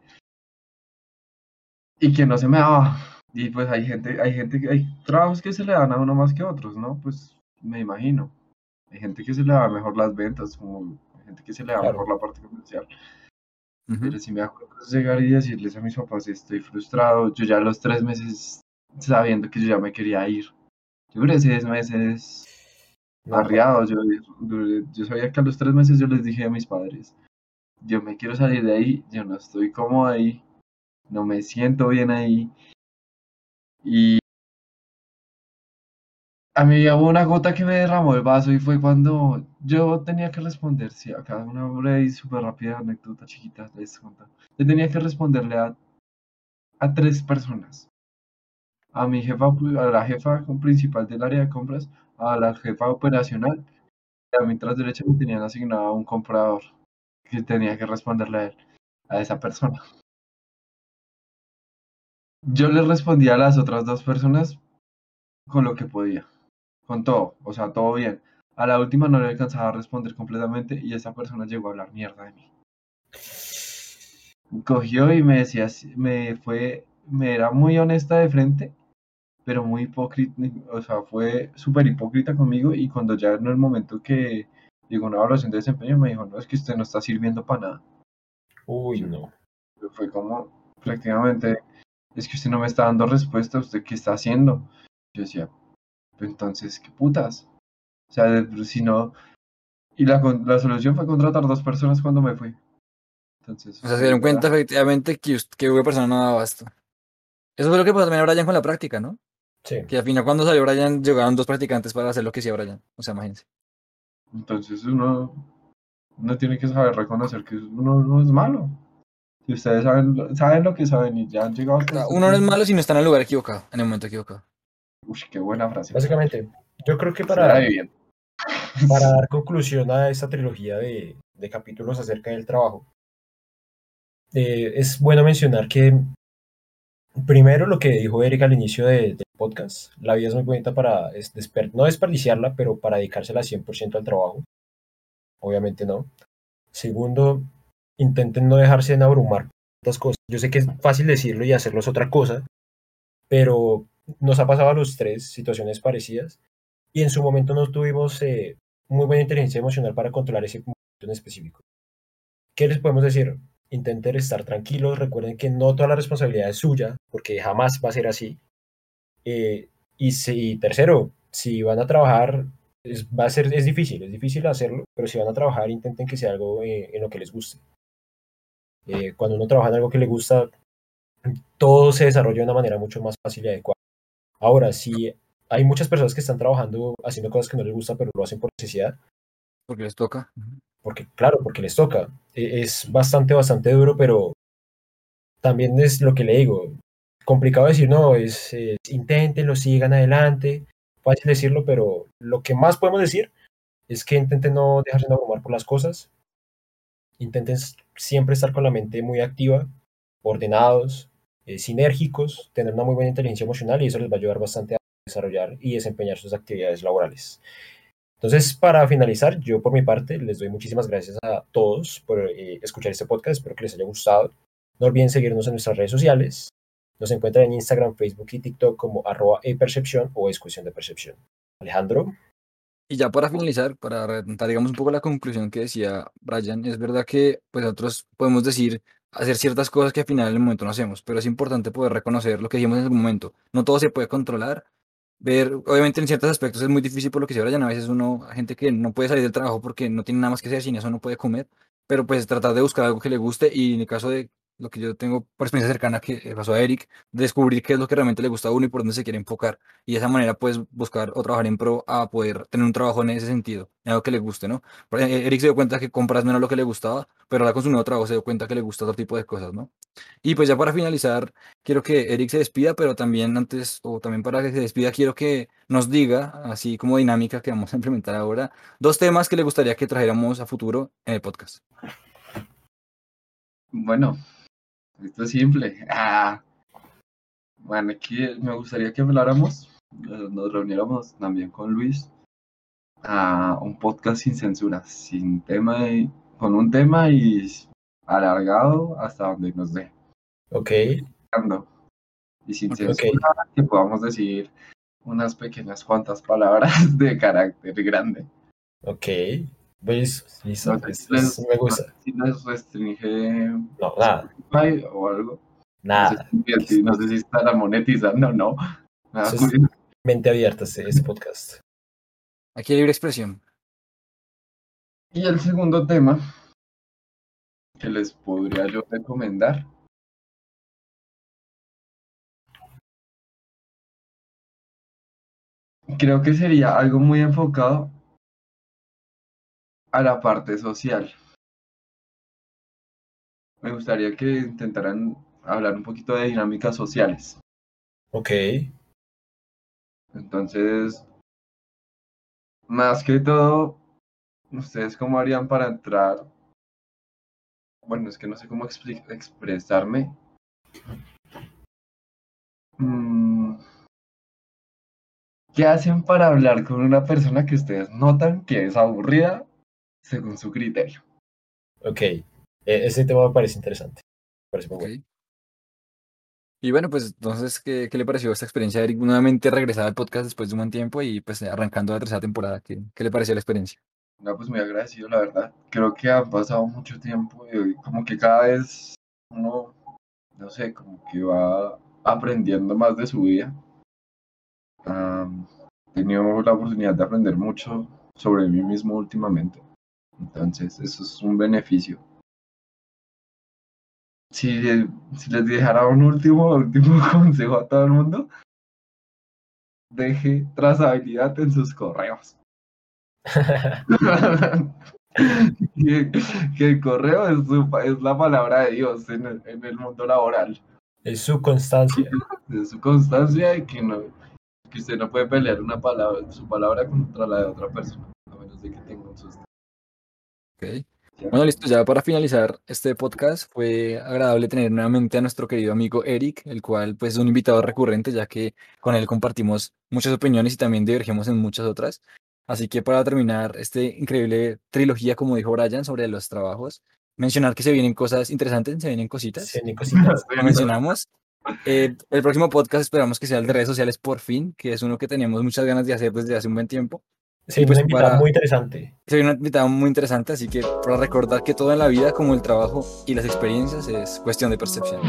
Y que no se me daba. Y pues hay gente, hay gente, que- hay trabajos que se le dan a uno más que otros, ¿no? Pues me imagino. Hay gente que se le da mejor las ventas, como hay gente que se le da Claro. mejor la parte comercial. Ujú. Pero si me acuerdo llegar y decirles a mis papás, estoy frustrado, yo ya los tres meses sabiendo que yo ya me quería ir. Yo duré seis meses No, arriado, yo, yo sabía que a los tres meses yo les dije a mis padres, yo me quiero salir de ahí, yo no estoy cómodo ahí, no me siento bien ahí. Y a mí hubo una gota que me derramó el vaso y fue cuando yo tenía que responder, sí, acá una breve y súper rápida anécdota chiquita les cuento. Yo tenía que responderle a, a tres personas. A mi jefa, a la jefa principal del área de compras, a la jefa operacional, y a mí tras derecha me tenían asignado a un comprador que tenía que responderle a él, a esa persona. Yo le respondía a las otras dos personas con lo que podía, con todo, o sea, todo bien. A la última no le alcanzaba a responder completamente y esa persona llegó a hablar mierda de mí. Cogió y me decía, me fue, me era muy honesta de frente, pero muy hipócrita, o sea, fue súper hipócrita conmigo y cuando ya en el momento que llegó una evaluación de desempeño me dijo, no, es que usted no está sirviendo para nada. Uy, no. Fue como, prácticamente, es que usted no me está dando respuesta, ¿usted qué está haciendo? Yo decía, "Pues entonces, ¿qué putas? O sea, de- si no... Y la, con- la solución fue contratar dos personas cuando me fui. Entonces, O sea, se dieron cuenta efectivamente que, que una persona no daba abasto. Eso fue lo que pasó también a Brian con la práctica, ¿no? Sí. Que al final cuando salió Brian llegaron dos practicantes para hacer lo que hacía Brian. O sea, imagínense. Entonces uno, uno tiene que saber reconocer que uno no es malo. Si ustedes saben, lo- saben lo que saben y ya han llegado O hasta sea, este uno no es malo si no está en el lugar equivocado, en el momento equivocado. Uy, qué buena frase. Básicamente, yo creo que para, para dar *laughs* conclusión a esta trilogía de, de capítulos acerca del trabajo, eh, es bueno mencionar que primero lo que dijo Eric al inicio de- del podcast, la vida es muy bonita para es desper- no desperdiciarla, pero para dedicársela 100% al trabajo. Obviamente no. Segundo, intenten no dejarse en abrumar tantas cosas. Yo sé que es fácil decirlo y hacerlo es otra cosa, pero nos ha pasado a los tres situaciones parecidas y en su momento no tuvimos eh, muy buena inteligencia emocional para controlar ese momento en específico. ¿Qué les podemos decir? Intenten estar tranquilos, recuerden que no toda la responsabilidad es suya, porque jamás va a ser así. Eh, y, si, tercero, si van a trabajar, es, va a ser, es difícil, es difícil hacerlo, pero si van a trabajar, intenten que sea algo eh, en lo que les guste. Cuando uno trabaja en algo que le gusta, todo se desarrolla de una manera mucho más fácil y adecuada. Ahora, si hay muchas personas que están trabajando haciendo cosas que no les gusta, pero lo hacen por necesidad, Porque les toca. Porque claro, porque les toca. E- Es bastante, bastante duro, pero también es lo que le digo. Complicado decir, no, es, es inténtenlo, sigan adelante. Fácil decirlo, pero lo que más podemos decir es que intenten no dejarse abrumar por las cosas. Intenten siempre estar con la mente muy activa, ordenados, eh, sinérgicos, tener una muy buena inteligencia emocional y eso les va a ayudar bastante a desarrollar y desempeñar sus actividades laborales. Entonces, para finalizar, yo por mi parte les doy muchísimas gracias a todos por eh, escuchar este podcast, espero que les haya gustado. No olviden seguirnos en nuestras redes sociales. Nos encuentran en Instagram, Facebook y TikTok como arroba e-percepción o es de percepción. Alejandro. Y ya para finalizar, para digamos, un poco la conclusión que decía Brian, es verdad que pues, nosotros podemos decir, hacer ciertas cosas que al final en el momento no hacemos, pero es importante poder reconocer lo que dijimos en el momento. No todo se puede controlar. Ver, obviamente en ciertos aspectos es muy difícil por lo que se Brian, a veces uno, gente que no puede salir del trabajo porque no tiene nada más que hacer, sin eso no puede comer, pero pues tratar de buscar algo que le guste y en el caso de lo que yo tengo por experiencia cercana que pasó a Eric, descubrir qué es lo que realmente le gusta a uno y por dónde se quiere enfocar. Y de esa manera puedes buscar o trabajar en pro a poder tener un trabajo en ese sentido, en algo que le guste, ¿no? Eric se dio cuenta que compras menos lo que le gustaba, pero ahora con su nuevo trabajo se dio cuenta que le gusta otro tipo de cosas, ¿no? Y pues ya para finalizar, quiero que Eric se despida, pero también antes, o también para que se despida, quiero que nos diga, así como dinámica que vamos a implementar ahora, dos temas que le gustaría que trajéramos a futuro en el podcast. Bueno, esto es simple. Ah. Bueno, aquí me gustaría que habláramos, eh, nos reuniéramos también con Luis a un podcast sin censura, sin tema, y, con un tema y alargado hasta donde nos dé. Ok. Y sin censura, que podamos decir unas pequeñas cuantas palabras *laughs* de carácter grande. Ok. ¿Veis? Listo. me gusta. si les restringe. No, nada. O algo. Nada. No sé, si, no sé si está la monetizando no. Nada mente abierta este, este podcast. Aquí hay libre expresión. Y el segundo tema que les podría yo recomendar. Creo que sería algo muy enfocado a la parte social. Me gustaría que intentaran hablar un poquito de dinámicas sociales. Ok. Entonces, más que todo, ¿ustedes cómo harían para entrar? Bueno, es que no sé cómo expresarme. Mm, ¿Qué hacen para hablar con una persona que ustedes notan que es aburrida según su criterio. Ok, e, ese tema me parece interesante. Y bueno, pues entonces, ¿qué, ¿qué, le pareció esta experiencia, Eric? Nuevamente regresar al podcast después de un buen tiempo y pues arrancando la tercera temporada. ¿Qué, qué le pareció la experiencia? No, pues muy agradecido, la verdad. Creo que ha pasado mucho tiempo y como que cada vez uno, no sé, como que va aprendiendo más de su vida. he tenido la oportunidad de aprender mucho sobre mí mismo últimamente. Entonces, eso es un beneficio. Si, si les dejara un último, último *laughs* consejo a todo el mundo, deje trazabilidad en sus correos. *laughs* que, el correo es, es, la palabra de Dios en el, en el, mundo laboral. Es su constancia. Es su constancia y que, no, que usted no puede pelear una palabra, su palabra contra la de otra persona, a menos de que tenga un susto. Bueno, listo, ya para finalizar este podcast, fue agradable tener nuevamente a nuestro querido amigo Eric, el cual pues es un invitado recurrente, ya que con él compartimos muchas opiniones y también divergimos en muchas otras. Así que para terminar este increíble trilogía, como dijo Brian, sobre los trabajos, mencionar que se vienen cosas interesantes, se vienen cositas. Se vienen cositas. Lo mencionamos. Eh, el próximo podcast esperamos que sea el de redes sociales por fin, que es uno que teníamos muchas ganas de hacer desde hace un buen tiempo. Sí, pues, una invitada muy interesante. Sí, una invitada muy interesante, así que para recordar que todo en la vida, como el trabajo y las experiencias, es cuestión de percepción.